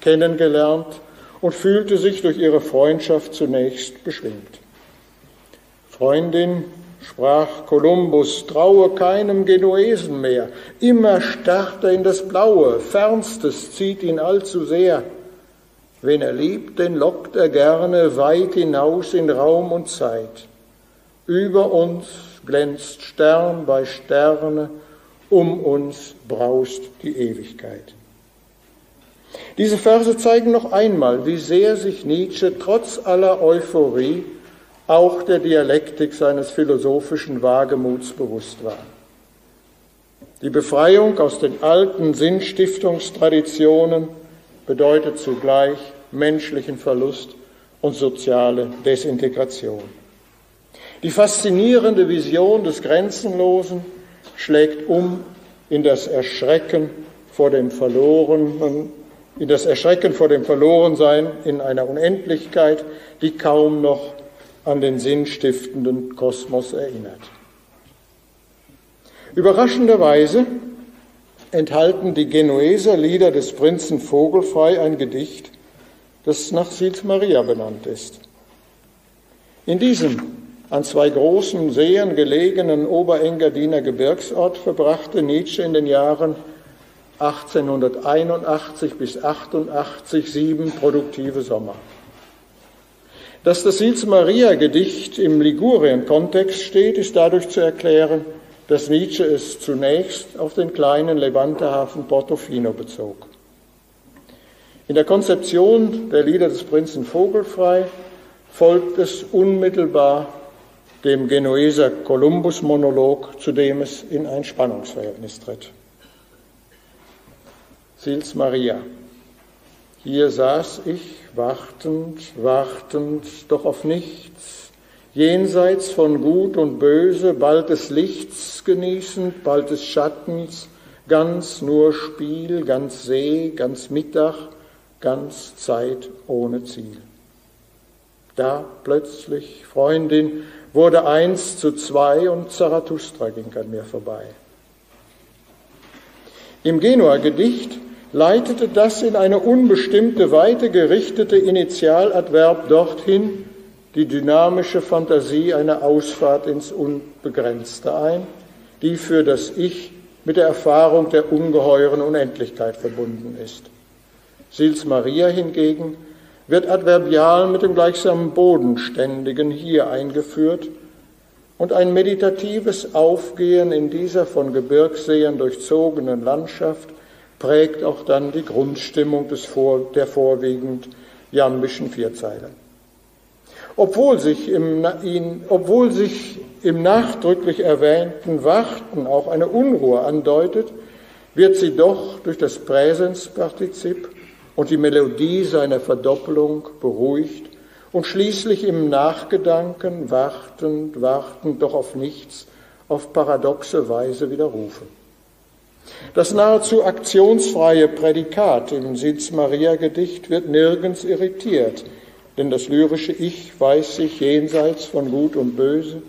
kennengelernt und fühlte sich durch ihre Freundschaft zunächst beschwingt. Freundin, sprach Kolumbus, traue keinem Genuesen mehr, immer starrt er in das Blaue, Fernstes zieht ihn allzu sehr. Wen er liebt, den lockt er gerne weit hinaus in Raum und Zeit. Über uns glänzt Stern bei Sterne, um uns braust die Ewigkeit. Diese Verse zeigen noch einmal, wie sehr sich Nietzsche trotz aller Euphorie auch der Dialektik seines philosophischen Wagemuts bewusst war. Die Befreiung aus den alten Sinnstiftungstraditionen bedeutet zugleich menschlichen Verlust und soziale Desintegration. Die faszinierende Vision des Grenzenlosen schlägt um in das Erschrecken vor dem Verlorenen, in das Erschrecken vor dem Verlorensein in einer Unendlichkeit, die kaum noch an den sinnstiftenden Kosmos erinnert. Überraschenderweise enthalten die Genueser Lieder des Prinzen Vogelfrei ein Gedicht, das nach Sils Maria benannt ist. In diesem an zwei großen Seen gelegenen Oberengadiner Gebirgsort verbrachte Nietzsche in den Jahren 1881 bis 88 sieben produktive Sommer. Dass das Sils Maria Gedicht im Ligurien-Kontext steht, ist dadurch zu erklären, dass Nietzsche es zunächst auf den kleinen Levantehafen Portofino bezog. In der Konzeption der Lieder des Prinzen Vogelfrei folgt es unmittelbar dem Genueser Kolumbus-Monolog, zu dem es in ein Spannungsverhältnis tritt. Sils Maria. Hier saß ich, wartend, wartend, doch auf nichts, jenseits von Gut und Böse, bald des Lichts genießend, bald des Schattens, ganz nur Spiel, ganz See, ganz Mittag, ganz Zeit ohne Ziel. Da plötzlich, Freundin, wurde eins zu zwei und Zarathustra ging an mir vorbei. Im Genua-Gedicht leitete das in eine unbestimmte Weite gerichtete Initialadverb dorthin die dynamische Fantasie einer Ausfahrt ins Unbegrenzte ein, die für das Ich mit der Erfahrung der ungeheuren Unendlichkeit verbunden ist. Sils Maria hingegen wird adverbial mit dem gleichsamen Bodenständigen hier eingeführt und ein meditatives Aufgehen in dieser von Gebirgsseen durchzogenen Landschaft prägt auch dann die Grundstimmung des vor, der vorwiegend jambischen Vierzeiler. Obwohl sich, im, obwohl sich im nachdrücklich erwähnten Warten auch eine Unruhe andeutet, wird sie doch durch das Präsenspartizip und die Melodie seiner Verdoppelung beruhigt und schließlich im Nachgedanken, wartend, wartend, doch auf nichts, auf paradoxe Weise widerrufen. Das nahezu aktionsfreie Prädikat im Sitz-Maria-Gedicht wird nirgends irritiert, denn das lyrische Ich weiß sich jenseits von Gut und Böse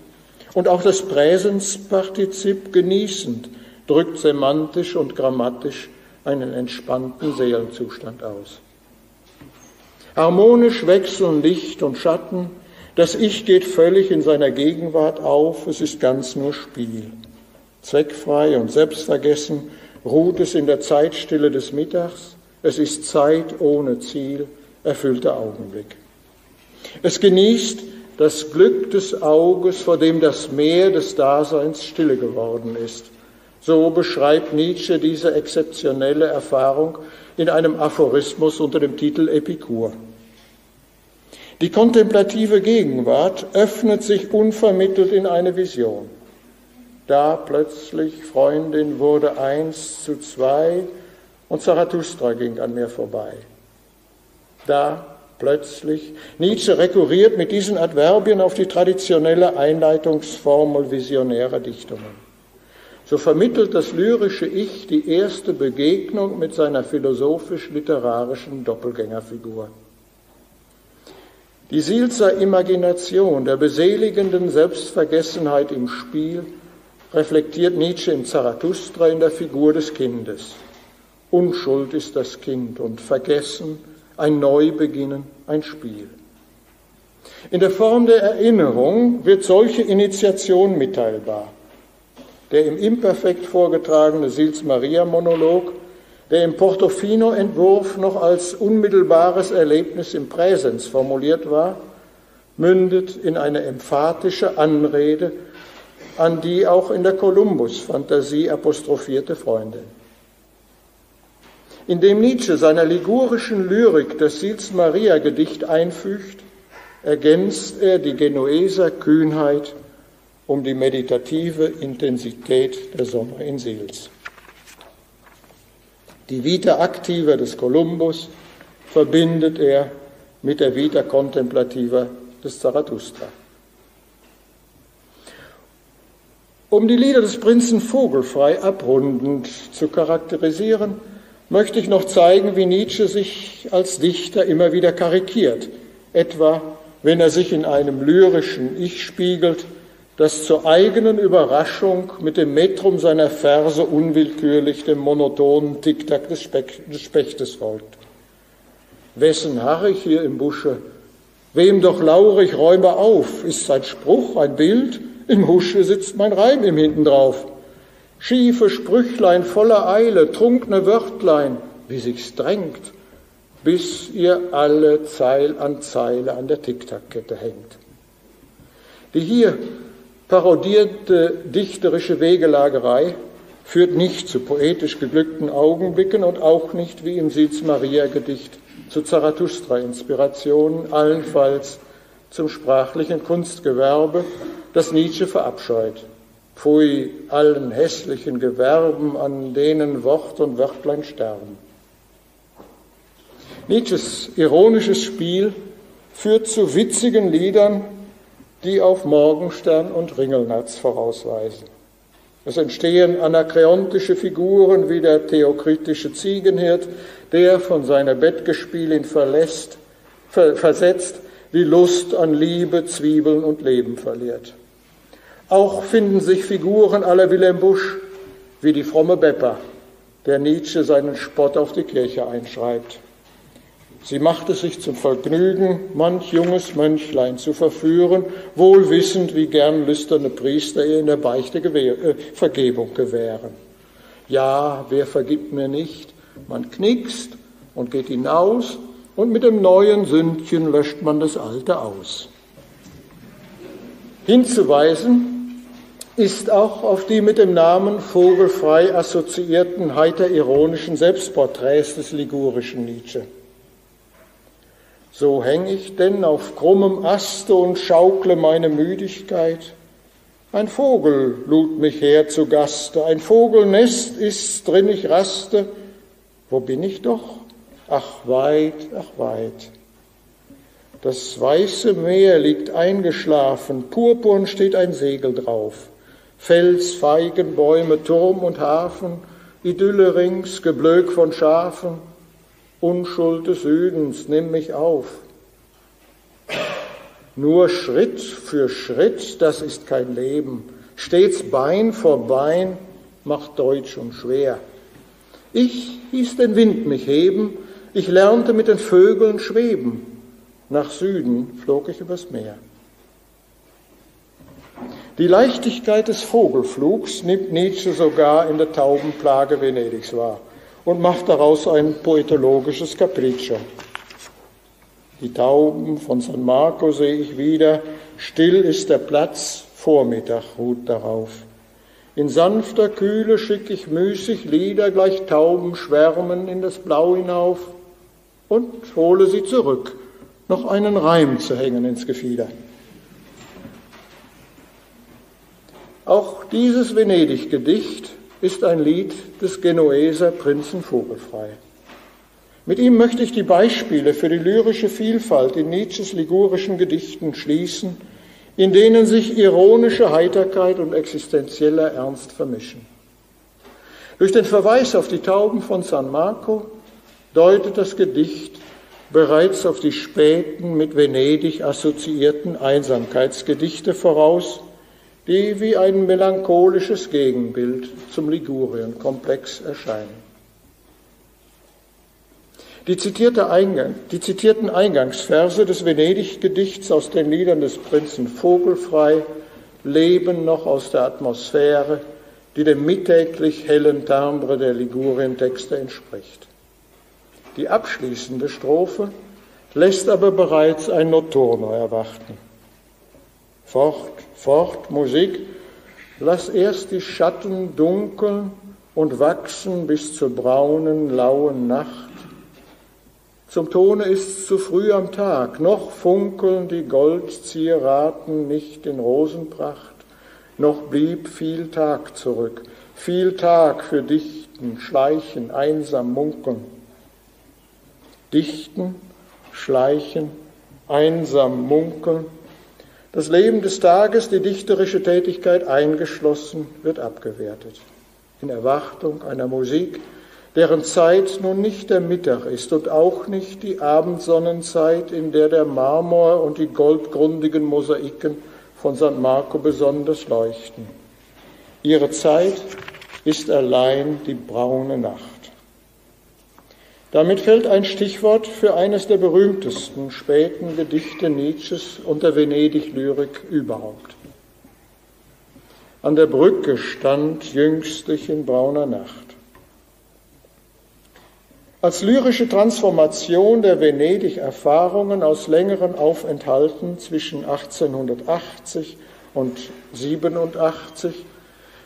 und auch das Präsenspartizip genießend drückt semantisch und grammatisch einen entspannten Seelenzustand aus. Harmonisch wechseln Licht und Schatten, das Ich geht völlig in seiner Gegenwart auf, es ist ganz nur Spiel. Zweckfrei und selbstvergessen ruht es in der Zeitstille des Mittags, es ist Zeit ohne Ziel, erfüllter Augenblick. Es genießt das Glück des Auges, vor dem das Meer des Daseins stille geworden ist. So beschreibt Nietzsche diese exzeptionelle Erfahrung in einem Aphorismus unter dem Titel Epikur. Die kontemplative Gegenwart öffnet sich unvermittelt in eine Vision. Da plötzlich, Freundin, wurde eins zu zwei und Zarathustra ging an mir vorbei. Da plötzlich, Nietzsche rekurriert mit diesen Adverbien auf die traditionelle Einleitungsformel visionärer Dichtungen. So vermittelt das lyrische Ich die erste Begegnung mit seiner philosophisch-literarischen Doppelgängerfigur. Die Silzer Imagination der beseligenden Selbstvergessenheit im Spiel reflektiert Nietzsche im Zarathustra in der Figur des Kindes. Unschuld ist das Kind und Vergessen, ein Neubeginnen, ein Spiel. In der Form der Erinnerung wird solche Initiation mitteilbar der im Imperfekt vorgetragene Sils-Maria-Monolog, der im Portofino-Entwurf noch als unmittelbares Erlebnis im Präsens formuliert war, mündet in eine emphatische Anrede an die auch in der Kolumbus-Fantasie apostrophierte Freundin. Indem Nietzsche seiner ligurischen Lyrik das Sils-Maria-Gedicht einfügt, ergänzt er die Genueser Kühnheit um die meditative Intensität der Sommer in Sils. Die Vita Activa des Kolumbus verbindet er mit der Vita Contemplativa des Zarathustra. Um die Lieder des Prinzen vogelfrei abrundend zu charakterisieren, möchte ich noch zeigen, wie Nietzsche sich als Dichter immer wieder karikiert, etwa wenn er sich in einem lyrischen Ich spiegelt, das zur eigenen Überraschung mit dem Metrum seiner Verse unwillkürlich dem monotonen Ticktack des, des Spechtes folgt. Wessen harre ich hier im Busche? Wem doch laurig räume auf? Ist sein Spruch ein Bild? Im Husche sitzt mein Reim im Hintendrauf. Schiefe Sprüchlein voller Eile, trunkne Wörtlein, wie sich's drängt, bis ihr alle Zeil an Zeile an der Ticktackkette hängt. Die hier parodierte dichterische Wegelagerei führt nicht zu poetisch geglückten Augenblicken und auch nicht wie im Sitz-Maria-Gedicht zu Zarathustra-Inspirationen, allenfalls zum sprachlichen Kunstgewerbe, das Nietzsche verabscheut. Pfui allen hässlichen Gewerben, an denen Wort und Wörtlein sterben. Nietzsches ironisches Spiel führt zu witzigen Liedern, die auf Morgenstern und Ringelnatz vorausweisen. Es entstehen anakreontische Figuren wie der theokritische Ziegenhirt, der von seiner Bettgespielin verlässt, ver, versetzt, die Lust an Liebe, Zwiebeln und Leben verliert. Auch finden sich Figuren aller Wilhelm Busch, wie die fromme Beppa, der Nietzsche seinen Spott auf die Kirche einschreibt. Sie machte sich zum Vergnügen, manch junges Mönchlein zu verführen, wohl wissend, wie gern lüsterne Priester ihr in der Beichte äh, Vergebung gewähren. Ja, wer vergibt mir nicht? Man knickst und geht hinaus und mit dem neuen Sündchen löscht man das alte aus. Hinzuweisen ist auch auf die mit dem Namen vogelfrei assoziierten heiter-ironischen Selbstporträts des ligurischen Nietzsche. So häng ich denn auf krummem Aste und schaukle meine Müdigkeit. Ein Vogel lud mich her zu Gaste, ein Vogelnest ist drin ich raste. Wo bin ich doch? Ach weit, ach weit. Das weiße Meer liegt eingeschlafen, purpurn steht ein Segel drauf. Fels, Feigenbäume, Turm und Hafen, Idylle rings, Geblök von Schafen. Unschuld des Südens, nimm mich auf. Nur Schritt für Schritt, das ist kein Leben. Stets Bein vor Bein macht deutsch und schwer. Ich hieß den Wind mich heben, ich lernte mit den Vögeln schweben. Nach Süden flog ich übers Meer. Die Leichtigkeit des Vogelflugs nimmt Nietzsche sogar in der Taubenplage Venedigs wahr und macht daraus ein poetologisches Capriccio. Die Tauben von San Marco sehe ich wieder, still ist der Platz, Vormittag ruht darauf. In sanfter Kühle schick ich müßig Lieder gleich Tauben schwärmen in das Blau hinauf und hole sie zurück, noch einen Reim zu hängen ins Gefieder. Auch dieses Venedig-Gedicht ist ein Lied des Genueser Prinzen Vogelfrei. Mit ihm möchte ich die Beispiele für die lyrische Vielfalt in Nietzsches ligurischen Gedichten schließen, in denen sich ironische Heiterkeit und existenzieller Ernst vermischen. Durch den Verweis auf die Tauben von San Marco deutet das Gedicht bereits auf die späten mit Venedig assoziierten Einsamkeitsgedichte voraus, die wie ein melancholisches Gegenbild zum Ligurienkomplex erscheinen. Die, zitierte Eingang, die zitierten Eingangsverse des Venedig-Gedichts aus den Liedern des Prinzen Vogelfrei leben noch aus der Atmosphäre, die dem mittäglich hellen Timbre der Ligurientexte entspricht. Die abschließende Strophe lässt aber bereits ein Noturno erwarten. Fort, fort, Musik, lass erst die Schatten dunkeln und wachsen bis zur braunen, lauen Nacht. Zum Tone ist's zu früh am Tag, noch funkeln die Goldzieraten nicht in Rosenpracht, noch blieb viel Tag zurück, viel Tag für Dichten, Schleichen, einsam munkeln. Dichten, Schleichen, einsam munkeln. Das Leben des Tages, die dichterische Tätigkeit eingeschlossen, wird abgewertet. In Erwartung einer Musik, deren Zeit nun nicht der Mittag ist und auch nicht die Abendsonnenzeit, in der der Marmor und die goldgrundigen Mosaiken von St. Marco besonders leuchten. Ihre Zeit ist allein die braune Nacht. Damit fällt ein Stichwort für eines der berühmtesten späten Gedichte Nietzsches und der Venedig-Lyrik überhaupt. An der Brücke stand jüngstlich in brauner Nacht. Als lyrische Transformation der Venedig-Erfahrungen aus längeren Aufenthalten zwischen 1880 und 87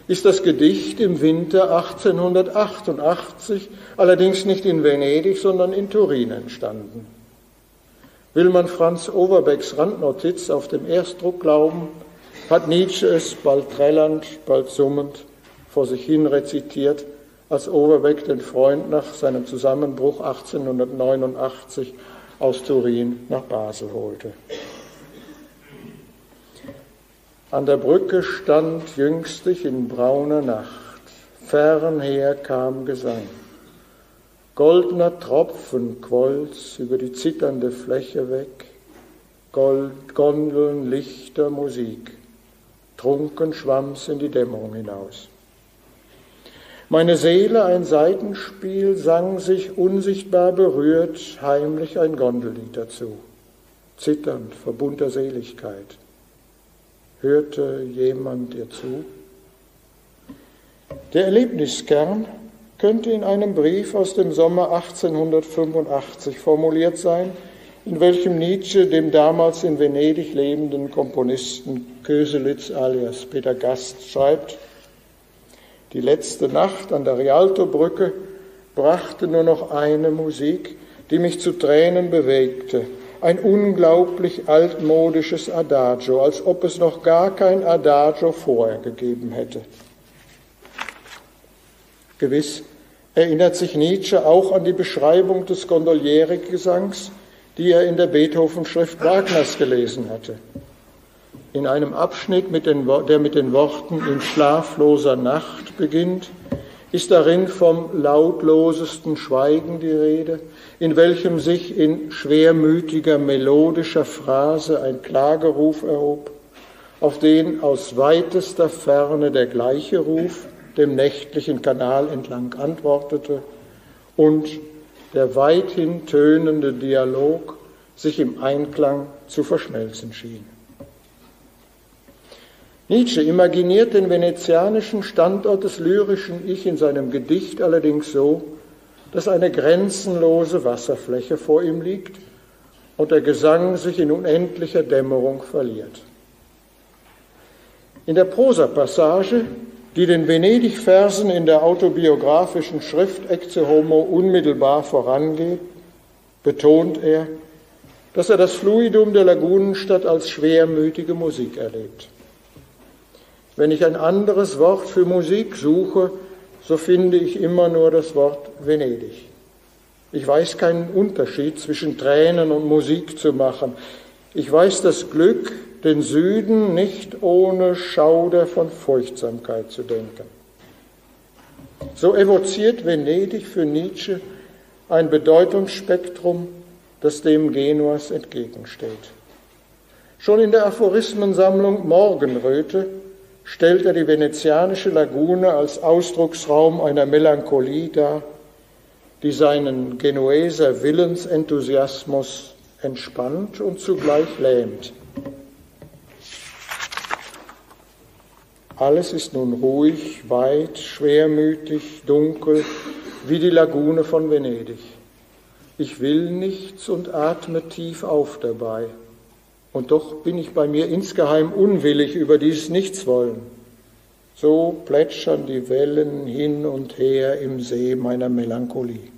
ist das Gedicht im Winter 1888 allerdings nicht in Venedig, sondern in Turin entstanden. Will man Franz Overbecks Randnotiz auf dem Erstdruck glauben, hat Nietzsche es bald trällernd, bald summend vor sich hin rezitiert, als Overbeck den Freund nach seinem Zusammenbruch 1889 aus Turin nach Basel holte. An der Brücke stand jüngstlich in brauner Nacht, fernher kam Gesang. Goldener Tropfen quolls über die zitternde Fläche weg, Gold, Gondeln, Lichter, Musik, trunken schwamm's in die Dämmerung hinaus. Meine Seele ein Seitenspiel, sang sich unsichtbar berührt, heimlich ein Gondellied dazu, zitternd vor bunter Seligkeit. Hörte jemand ihr zu? Der Erlebniskern könnte in einem Brief aus dem Sommer 1885 formuliert sein, in welchem Nietzsche dem damals in Venedig lebenden Komponisten Köselitz alias Peter Gast schreibt, die letzte Nacht an der Rialtobrücke brachte nur noch eine Musik, die mich zu Tränen bewegte, ein unglaublich altmodisches Adagio, als ob es noch gar kein Adagio vorher gegeben hätte. Gewiss erinnert sich Nietzsche auch an die Beschreibung des Gondolieri-Gesangs, die er in der Beethoven-Schrift Wagners gelesen hatte. In einem Abschnitt, mit den, der mit den Worten in schlafloser Nacht beginnt, ist darin vom lautlosesten Schweigen die Rede, in welchem sich in schwermütiger melodischer Phrase ein Klageruf erhob, auf den aus weitester Ferne der gleiche Ruf dem nächtlichen Kanal entlang antwortete und der weithin tönende Dialog sich im Einklang zu verschmelzen schien. Nietzsche imaginiert den venezianischen Standort des lyrischen Ich in seinem Gedicht allerdings so, dass eine grenzenlose Wasserfläche vor ihm liegt und der Gesang sich in unendlicher Dämmerung verliert. In der Prosapassage die den Venedig-Versen in der autobiografischen Schrift Ecce Homo unmittelbar vorangeht, betont er, dass er das Fluidum der Lagunenstadt als schwermütige Musik erlebt. Wenn ich ein anderes Wort für Musik suche, so finde ich immer nur das Wort Venedig. Ich weiß keinen Unterschied zwischen Tränen und Musik zu machen. Ich weiß das Glück, den Süden nicht ohne Schauder von Furchtsamkeit zu denken. So evoziert Venedig für Nietzsche ein Bedeutungsspektrum, das dem Genuas entgegensteht. Schon in der Aphorismensammlung Morgenröte stellt er die venezianische Lagune als Ausdrucksraum einer Melancholie dar, die seinen Genueser Willensenthusiasmus entspannt und zugleich lähmt. Alles ist nun ruhig, weit, schwermütig, dunkel, wie die Lagune von Venedig. Ich will nichts und atme tief auf dabei. Und doch bin ich bei mir insgeheim unwillig über dieses Nichtswollen. So plätschern die Wellen hin und her im See meiner Melancholie.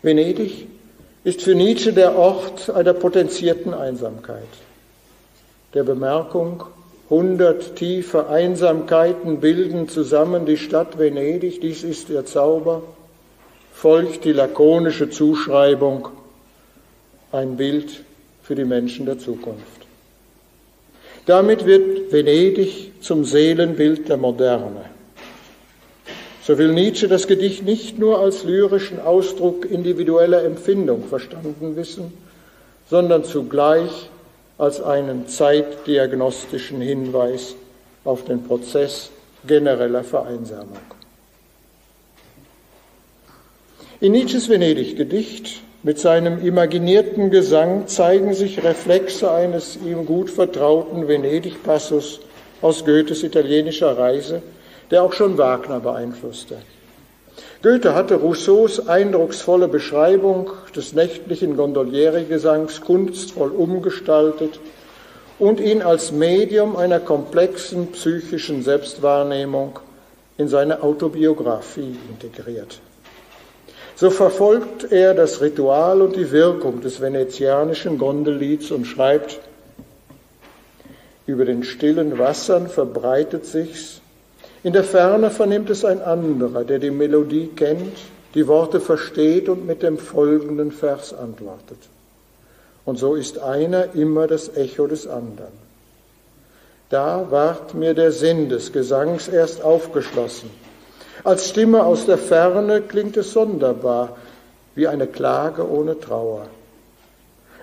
Venedig ist für Nietzsche der Ort einer potenzierten Einsamkeit der Bemerkung, hundert tiefe Einsamkeiten bilden zusammen die Stadt Venedig, dies ist ihr Zauber, folgt die lakonische Zuschreibung, ein Bild für die Menschen der Zukunft. Damit wird Venedig zum Seelenbild der Moderne. So will Nietzsche das Gedicht nicht nur als lyrischen Ausdruck individueller Empfindung verstanden wissen, sondern zugleich als einen zeitdiagnostischen Hinweis auf den Prozess genereller Vereinsamung. In Nietzsches Venedig-Gedicht mit seinem imaginierten Gesang zeigen sich Reflexe eines ihm gut vertrauten Venedig-Passus aus Goethes italienischer Reise, der auch schon Wagner beeinflusste. Goethe hatte Rousseaus eindrucksvolle Beschreibung des nächtlichen Gondolieri-Gesangs kunstvoll umgestaltet und ihn als Medium einer komplexen psychischen Selbstwahrnehmung in seine Autobiografie integriert. So verfolgt er das Ritual und die Wirkung des venezianischen Gondellieds und schreibt, über den stillen Wassern verbreitet sich's in der Ferne vernimmt es ein anderer, der die Melodie kennt, die Worte versteht und mit dem folgenden Vers antwortet. Und so ist einer immer das Echo des anderen. Da ward mir der Sinn des Gesangs erst aufgeschlossen. Als Stimme aus der Ferne klingt es sonderbar, wie eine Klage ohne Trauer.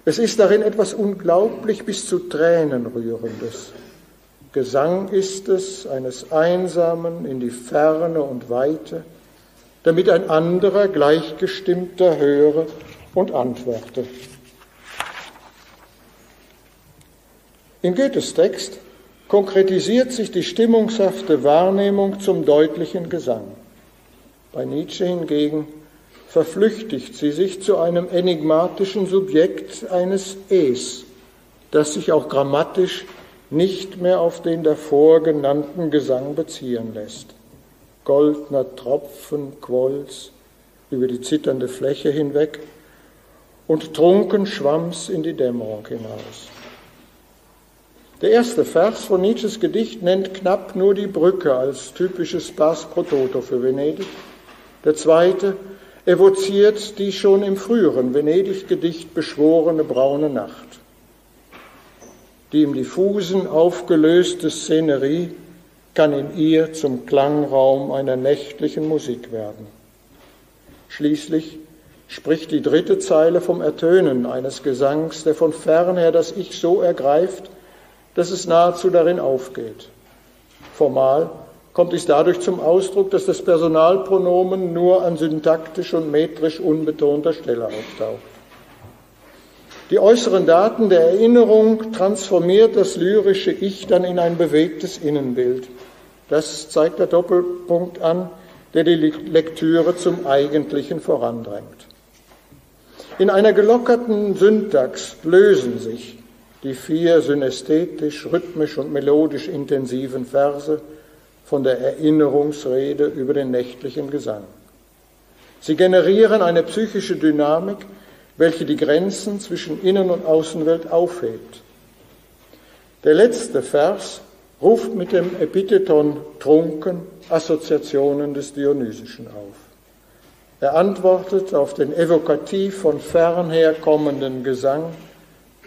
Es ist darin etwas unglaublich bis zu Tränen rührendes. Gesang ist es eines Einsamen in die Ferne und Weite, damit ein anderer Gleichgestimmter höre und antworte. In Goethes Text konkretisiert sich die stimmungshafte Wahrnehmung zum deutlichen Gesang. Bei Nietzsche hingegen verflüchtigt sie sich zu einem enigmatischen Subjekt eines Es, das sich auch grammatisch nicht mehr auf den davor genannten Gesang beziehen lässt. Goldner Tropfen quolls über die zitternde Fläche hinweg und trunken schwamm's in die Dämmerung hinaus. Der erste Vers von Nietzsches Gedicht nennt knapp nur die Brücke als typisches Pars pro toto für Venedig. Der zweite evoziert die schon im früheren Venedig-Gedicht beschworene braune Nacht. Die im diffusen aufgelöste Szenerie kann in ihr zum Klangraum einer nächtlichen Musik werden. Schließlich spricht die dritte Zeile vom Ertönen eines Gesangs, der von fernher das Ich so ergreift, dass es nahezu darin aufgeht. Formal kommt dies dadurch zum Ausdruck, dass das Personalpronomen nur an syntaktisch und metrisch unbetonter Stelle auftaucht. Die äußeren Daten der Erinnerung transformiert das lyrische Ich dann in ein bewegtes Innenbild. Das zeigt der Doppelpunkt an, der die Lektüre zum Eigentlichen vorandrängt. In einer gelockerten Syntax lösen sich die vier synästhetisch, rhythmisch und melodisch intensiven Verse von der Erinnerungsrede über den nächtlichen Gesang. Sie generieren eine psychische Dynamik, welche die Grenzen zwischen Innen- und Außenwelt aufhebt. Der letzte Vers ruft mit dem Epitheton trunken Assoziationen des Dionysischen auf. Er antwortet auf den evokativ von fernher kommenden Gesang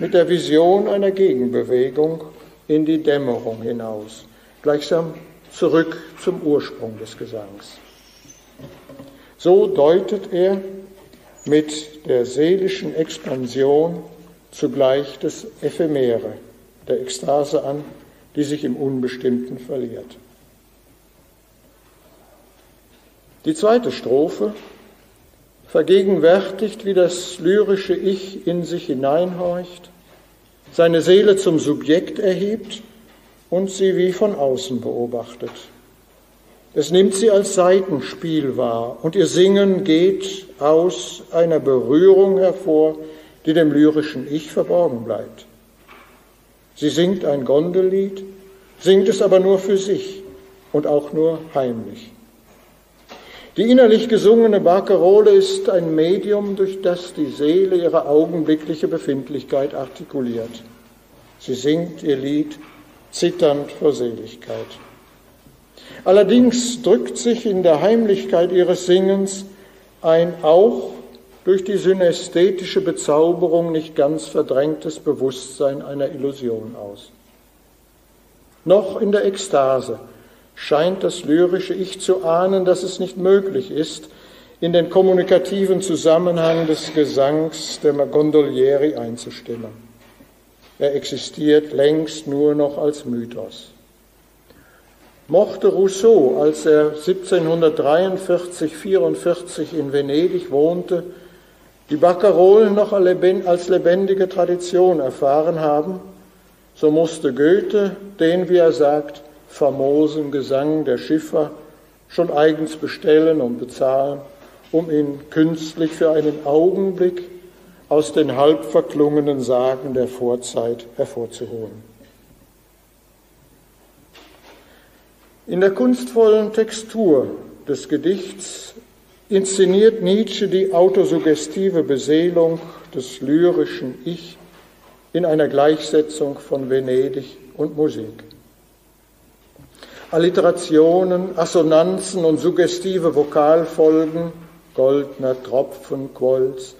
mit der Vision einer Gegenbewegung in die Dämmerung hinaus, gleichsam zurück zum Ursprung des Gesangs. So deutet er mit der seelischen Expansion zugleich das Ephemere der Ekstase an, die sich im Unbestimmten verliert. Die zweite Strophe vergegenwärtigt, wie das lyrische Ich in sich hineinhorcht, seine Seele zum Subjekt erhebt und sie wie von außen beobachtet. Es nimmt sie als Seitenspiel wahr und ihr Singen geht aus einer Berührung hervor, die dem lyrischen Ich verborgen bleibt. Sie singt ein Gondellied, singt es aber nur für sich und auch nur heimlich. Die innerlich gesungene Barcarolle ist ein Medium, durch das die Seele ihre augenblickliche Befindlichkeit artikuliert. Sie singt ihr Lied zitternd vor Seligkeit. Allerdings drückt sich in der Heimlichkeit ihres Singens ein auch durch die synästhetische Bezauberung nicht ganz verdrängtes Bewusstsein einer Illusion aus. Noch in der Ekstase scheint das lyrische Ich zu ahnen, dass es nicht möglich ist, in den kommunikativen Zusammenhang des Gesangs der Gondolieri einzustimmen. Er existiert längst nur noch als Mythos. Mochte Rousseau, als er 1743-44 in Venedig wohnte, die Baccarolen noch als lebendige Tradition erfahren haben, so musste Goethe den, wie er sagt, famosen Gesang der Schiffer schon eigens bestellen und bezahlen, um ihn künstlich für einen Augenblick aus den halb verklungenen Sagen der Vorzeit hervorzuholen. In der kunstvollen Textur des Gedichts inszeniert Nietzsche die autosuggestive Beseelung des lyrischen Ich in einer Gleichsetzung von Venedig und Musik. Alliterationen, Assonanzen und suggestive Vokalfolgen, goldner Tropfen, Quolz,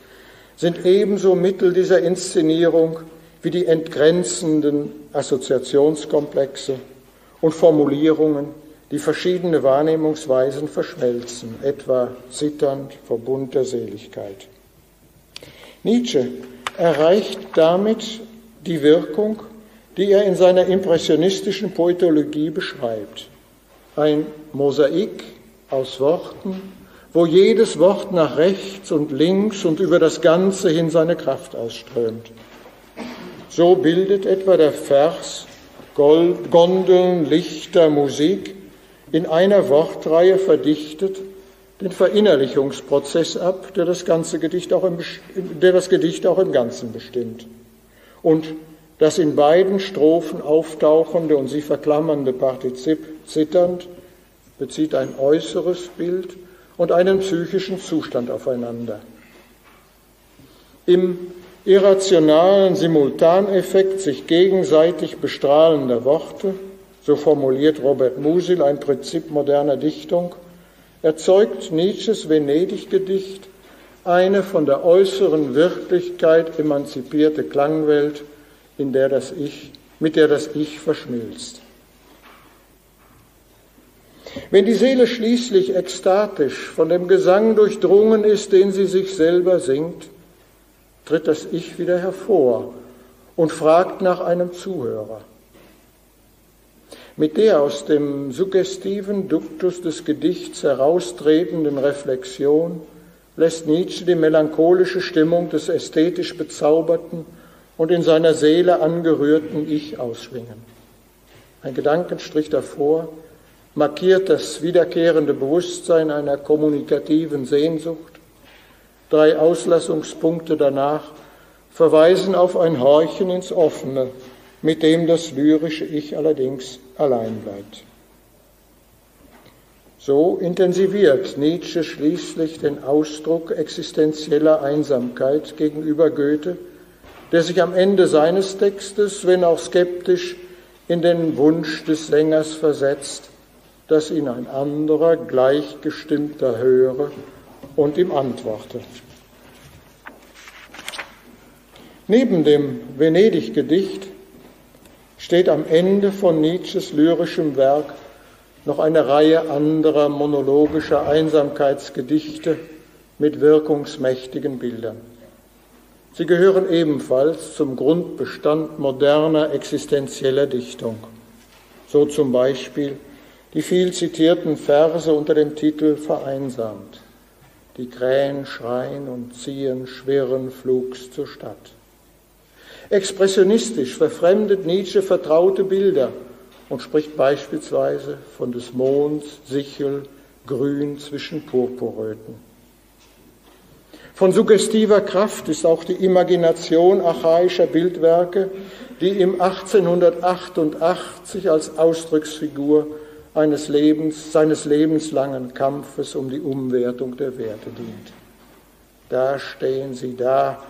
sind ebenso Mittel dieser Inszenierung wie die entgrenzenden Assoziationskomplexe und Formulierungen, die verschiedene Wahrnehmungsweisen verschmelzen, etwa zitternd vor bunter Seligkeit. Nietzsche erreicht damit die Wirkung, die er in seiner impressionistischen Poetologie beschreibt. Ein Mosaik aus Worten, wo jedes Wort nach rechts und links und über das Ganze hin seine Kraft ausströmt. So bildet etwa der Vers Gondeln, Lichter, Musik in einer Wortreihe verdichtet den Verinnerlichungsprozess ab, der das, ganze Gedicht auch im, der das Gedicht auch im Ganzen bestimmt. Und das in beiden Strophen auftauchende und sie verklammernde Partizip zitternd bezieht ein äußeres Bild und einen psychischen Zustand aufeinander. Im irrationalen Simultaneffekt sich gegenseitig bestrahlender Worte, so formuliert Robert Musil ein Prinzip moderner Dichtung, erzeugt Nietzsches Venedig-Gedicht eine von der äußeren Wirklichkeit emanzipierte Klangwelt, in der das Ich, mit der das Ich verschmilzt. Wenn die Seele schließlich ekstatisch von dem Gesang durchdrungen ist, den sie sich selber singt, tritt das Ich wieder hervor und fragt nach einem Zuhörer. Mit der aus dem suggestiven Duktus des Gedichts heraustretenden Reflexion lässt Nietzsche die melancholische Stimmung des ästhetisch bezauberten und in seiner Seele angerührten Ich ausschwingen. Ein Gedankenstrich davor markiert das wiederkehrende Bewusstsein einer kommunikativen Sehnsucht. Drei Auslassungspunkte danach verweisen auf ein Horchen ins Offene, mit dem das lyrische Ich allerdings allein bleibt. So intensiviert Nietzsche schließlich den Ausdruck existenzieller Einsamkeit gegenüber Goethe, der sich am Ende seines Textes, wenn auch skeptisch, in den Wunsch des Sängers versetzt, dass ihn ein anderer Gleichgestimmter höre und ihm antworte. Neben dem Venedig-Gedicht steht am Ende von Nietzsches lyrischem Werk noch eine Reihe anderer monologischer Einsamkeitsgedichte mit wirkungsmächtigen Bildern. Sie gehören ebenfalls zum Grundbestand moderner existenzieller Dichtung. So zum Beispiel die viel zitierten Verse unter dem Titel Vereinsamt. Die Krähen schreien und ziehen schwirren flugs zur Stadt. Expressionistisch verfremdet Nietzsche vertraute Bilder und spricht beispielsweise von des Monds Sichel grün zwischen Purpurröten. Von suggestiver Kraft ist auch die Imagination archaischer Bildwerke, die ihm 1888 als Ausdrucksfigur eines Lebens, seines lebenslangen Kampfes um die Umwertung der Werte dient. Da stehen sie da,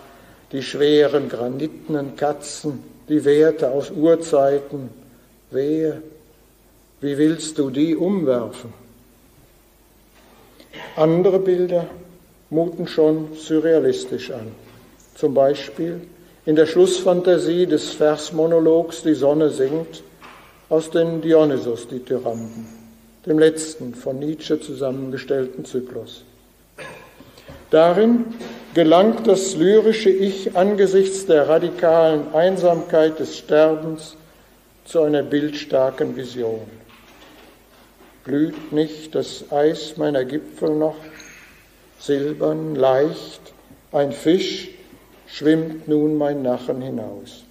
die schweren granitenen Katzen, die Werte aus Urzeiten, wehe, wie willst du die umwerfen? Andere Bilder muten schon surrealistisch an. Zum Beispiel in der Schlussfantasie des Versmonologs Die Sonne singt aus den Dionysos-Dithyramben, dem letzten von Nietzsche zusammengestellten Zyklus. Darin gelangt das lyrische Ich angesichts der radikalen Einsamkeit des Sterbens zu einer bildstarken Vision. Glüht nicht das Eis meiner Gipfel noch, silbern, leicht, ein Fisch schwimmt nun mein Nachen hinaus.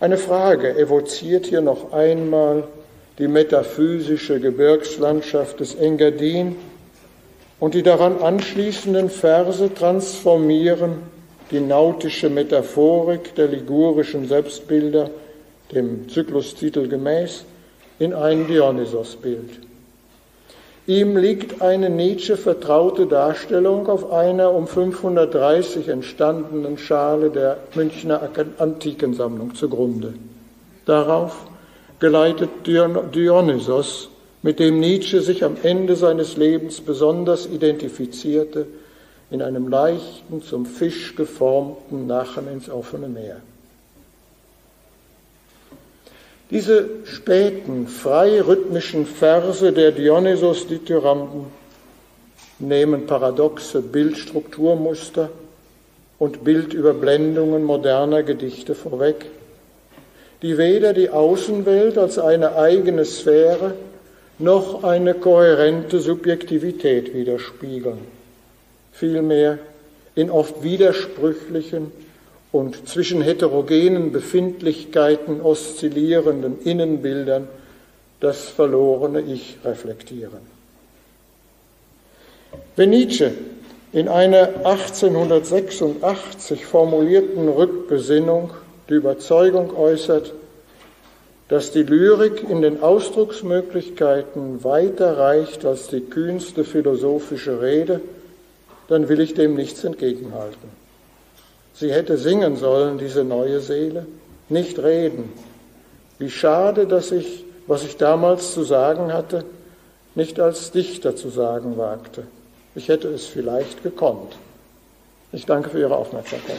Eine Frage evoziert hier noch einmal die metaphysische Gebirgslandschaft des Engadin, und die daran anschließenden Verse transformieren die nautische Metaphorik der ligurischen Selbstbilder, dem Zyklustitel gemäß, in ein Dionysos-Bild. Ihm liegt eine Nietzsche vertraute Darstellung auf einer um 530 entstandenen Schale der Münchner Antikensammlung zugrunde. Darauf geleitet Dionysos mit dem Nietzsche sich am Ende seines Lebens besonders identifizierte, in einem leichten, zum Fisch geformten Nachen ins offene Meer. Diese späten, frei rhythmischen Verse der Dionysos-Dithyramben nehmen paradoxe Bildstrukturmuster und Bildüberblendungen moderner Gedichte vorweg die weder die Außenwelt als eine eigene Sphäre noch eine kohärente Subjektivität widerspiegeln. Vielmehr in oft widersprüchlichen und zwischen heterogenen Befindlichkeiten oszillierenden Innenbildern das verlorene Ich reflektieren. Wenn Nietzsche in einer 1886 formulierten Rückbesinnung die Überzeugung äußert, dass die Lyrik in den Ausdrucksmöglichkeiten weiter reicht als die kühnste philosophische Rede, dann will ich dem nichts entgegenhalten. Sie hätte singen sollen, diese neue Seele, nicht reden. Wie schade, dass ich, was ich damals zu sagen hatte, nicht als Dichter zu sagen wagte. Ich hätte es vielleicht gekonnt. Ich danke für Ihre Aufmerksamkeit.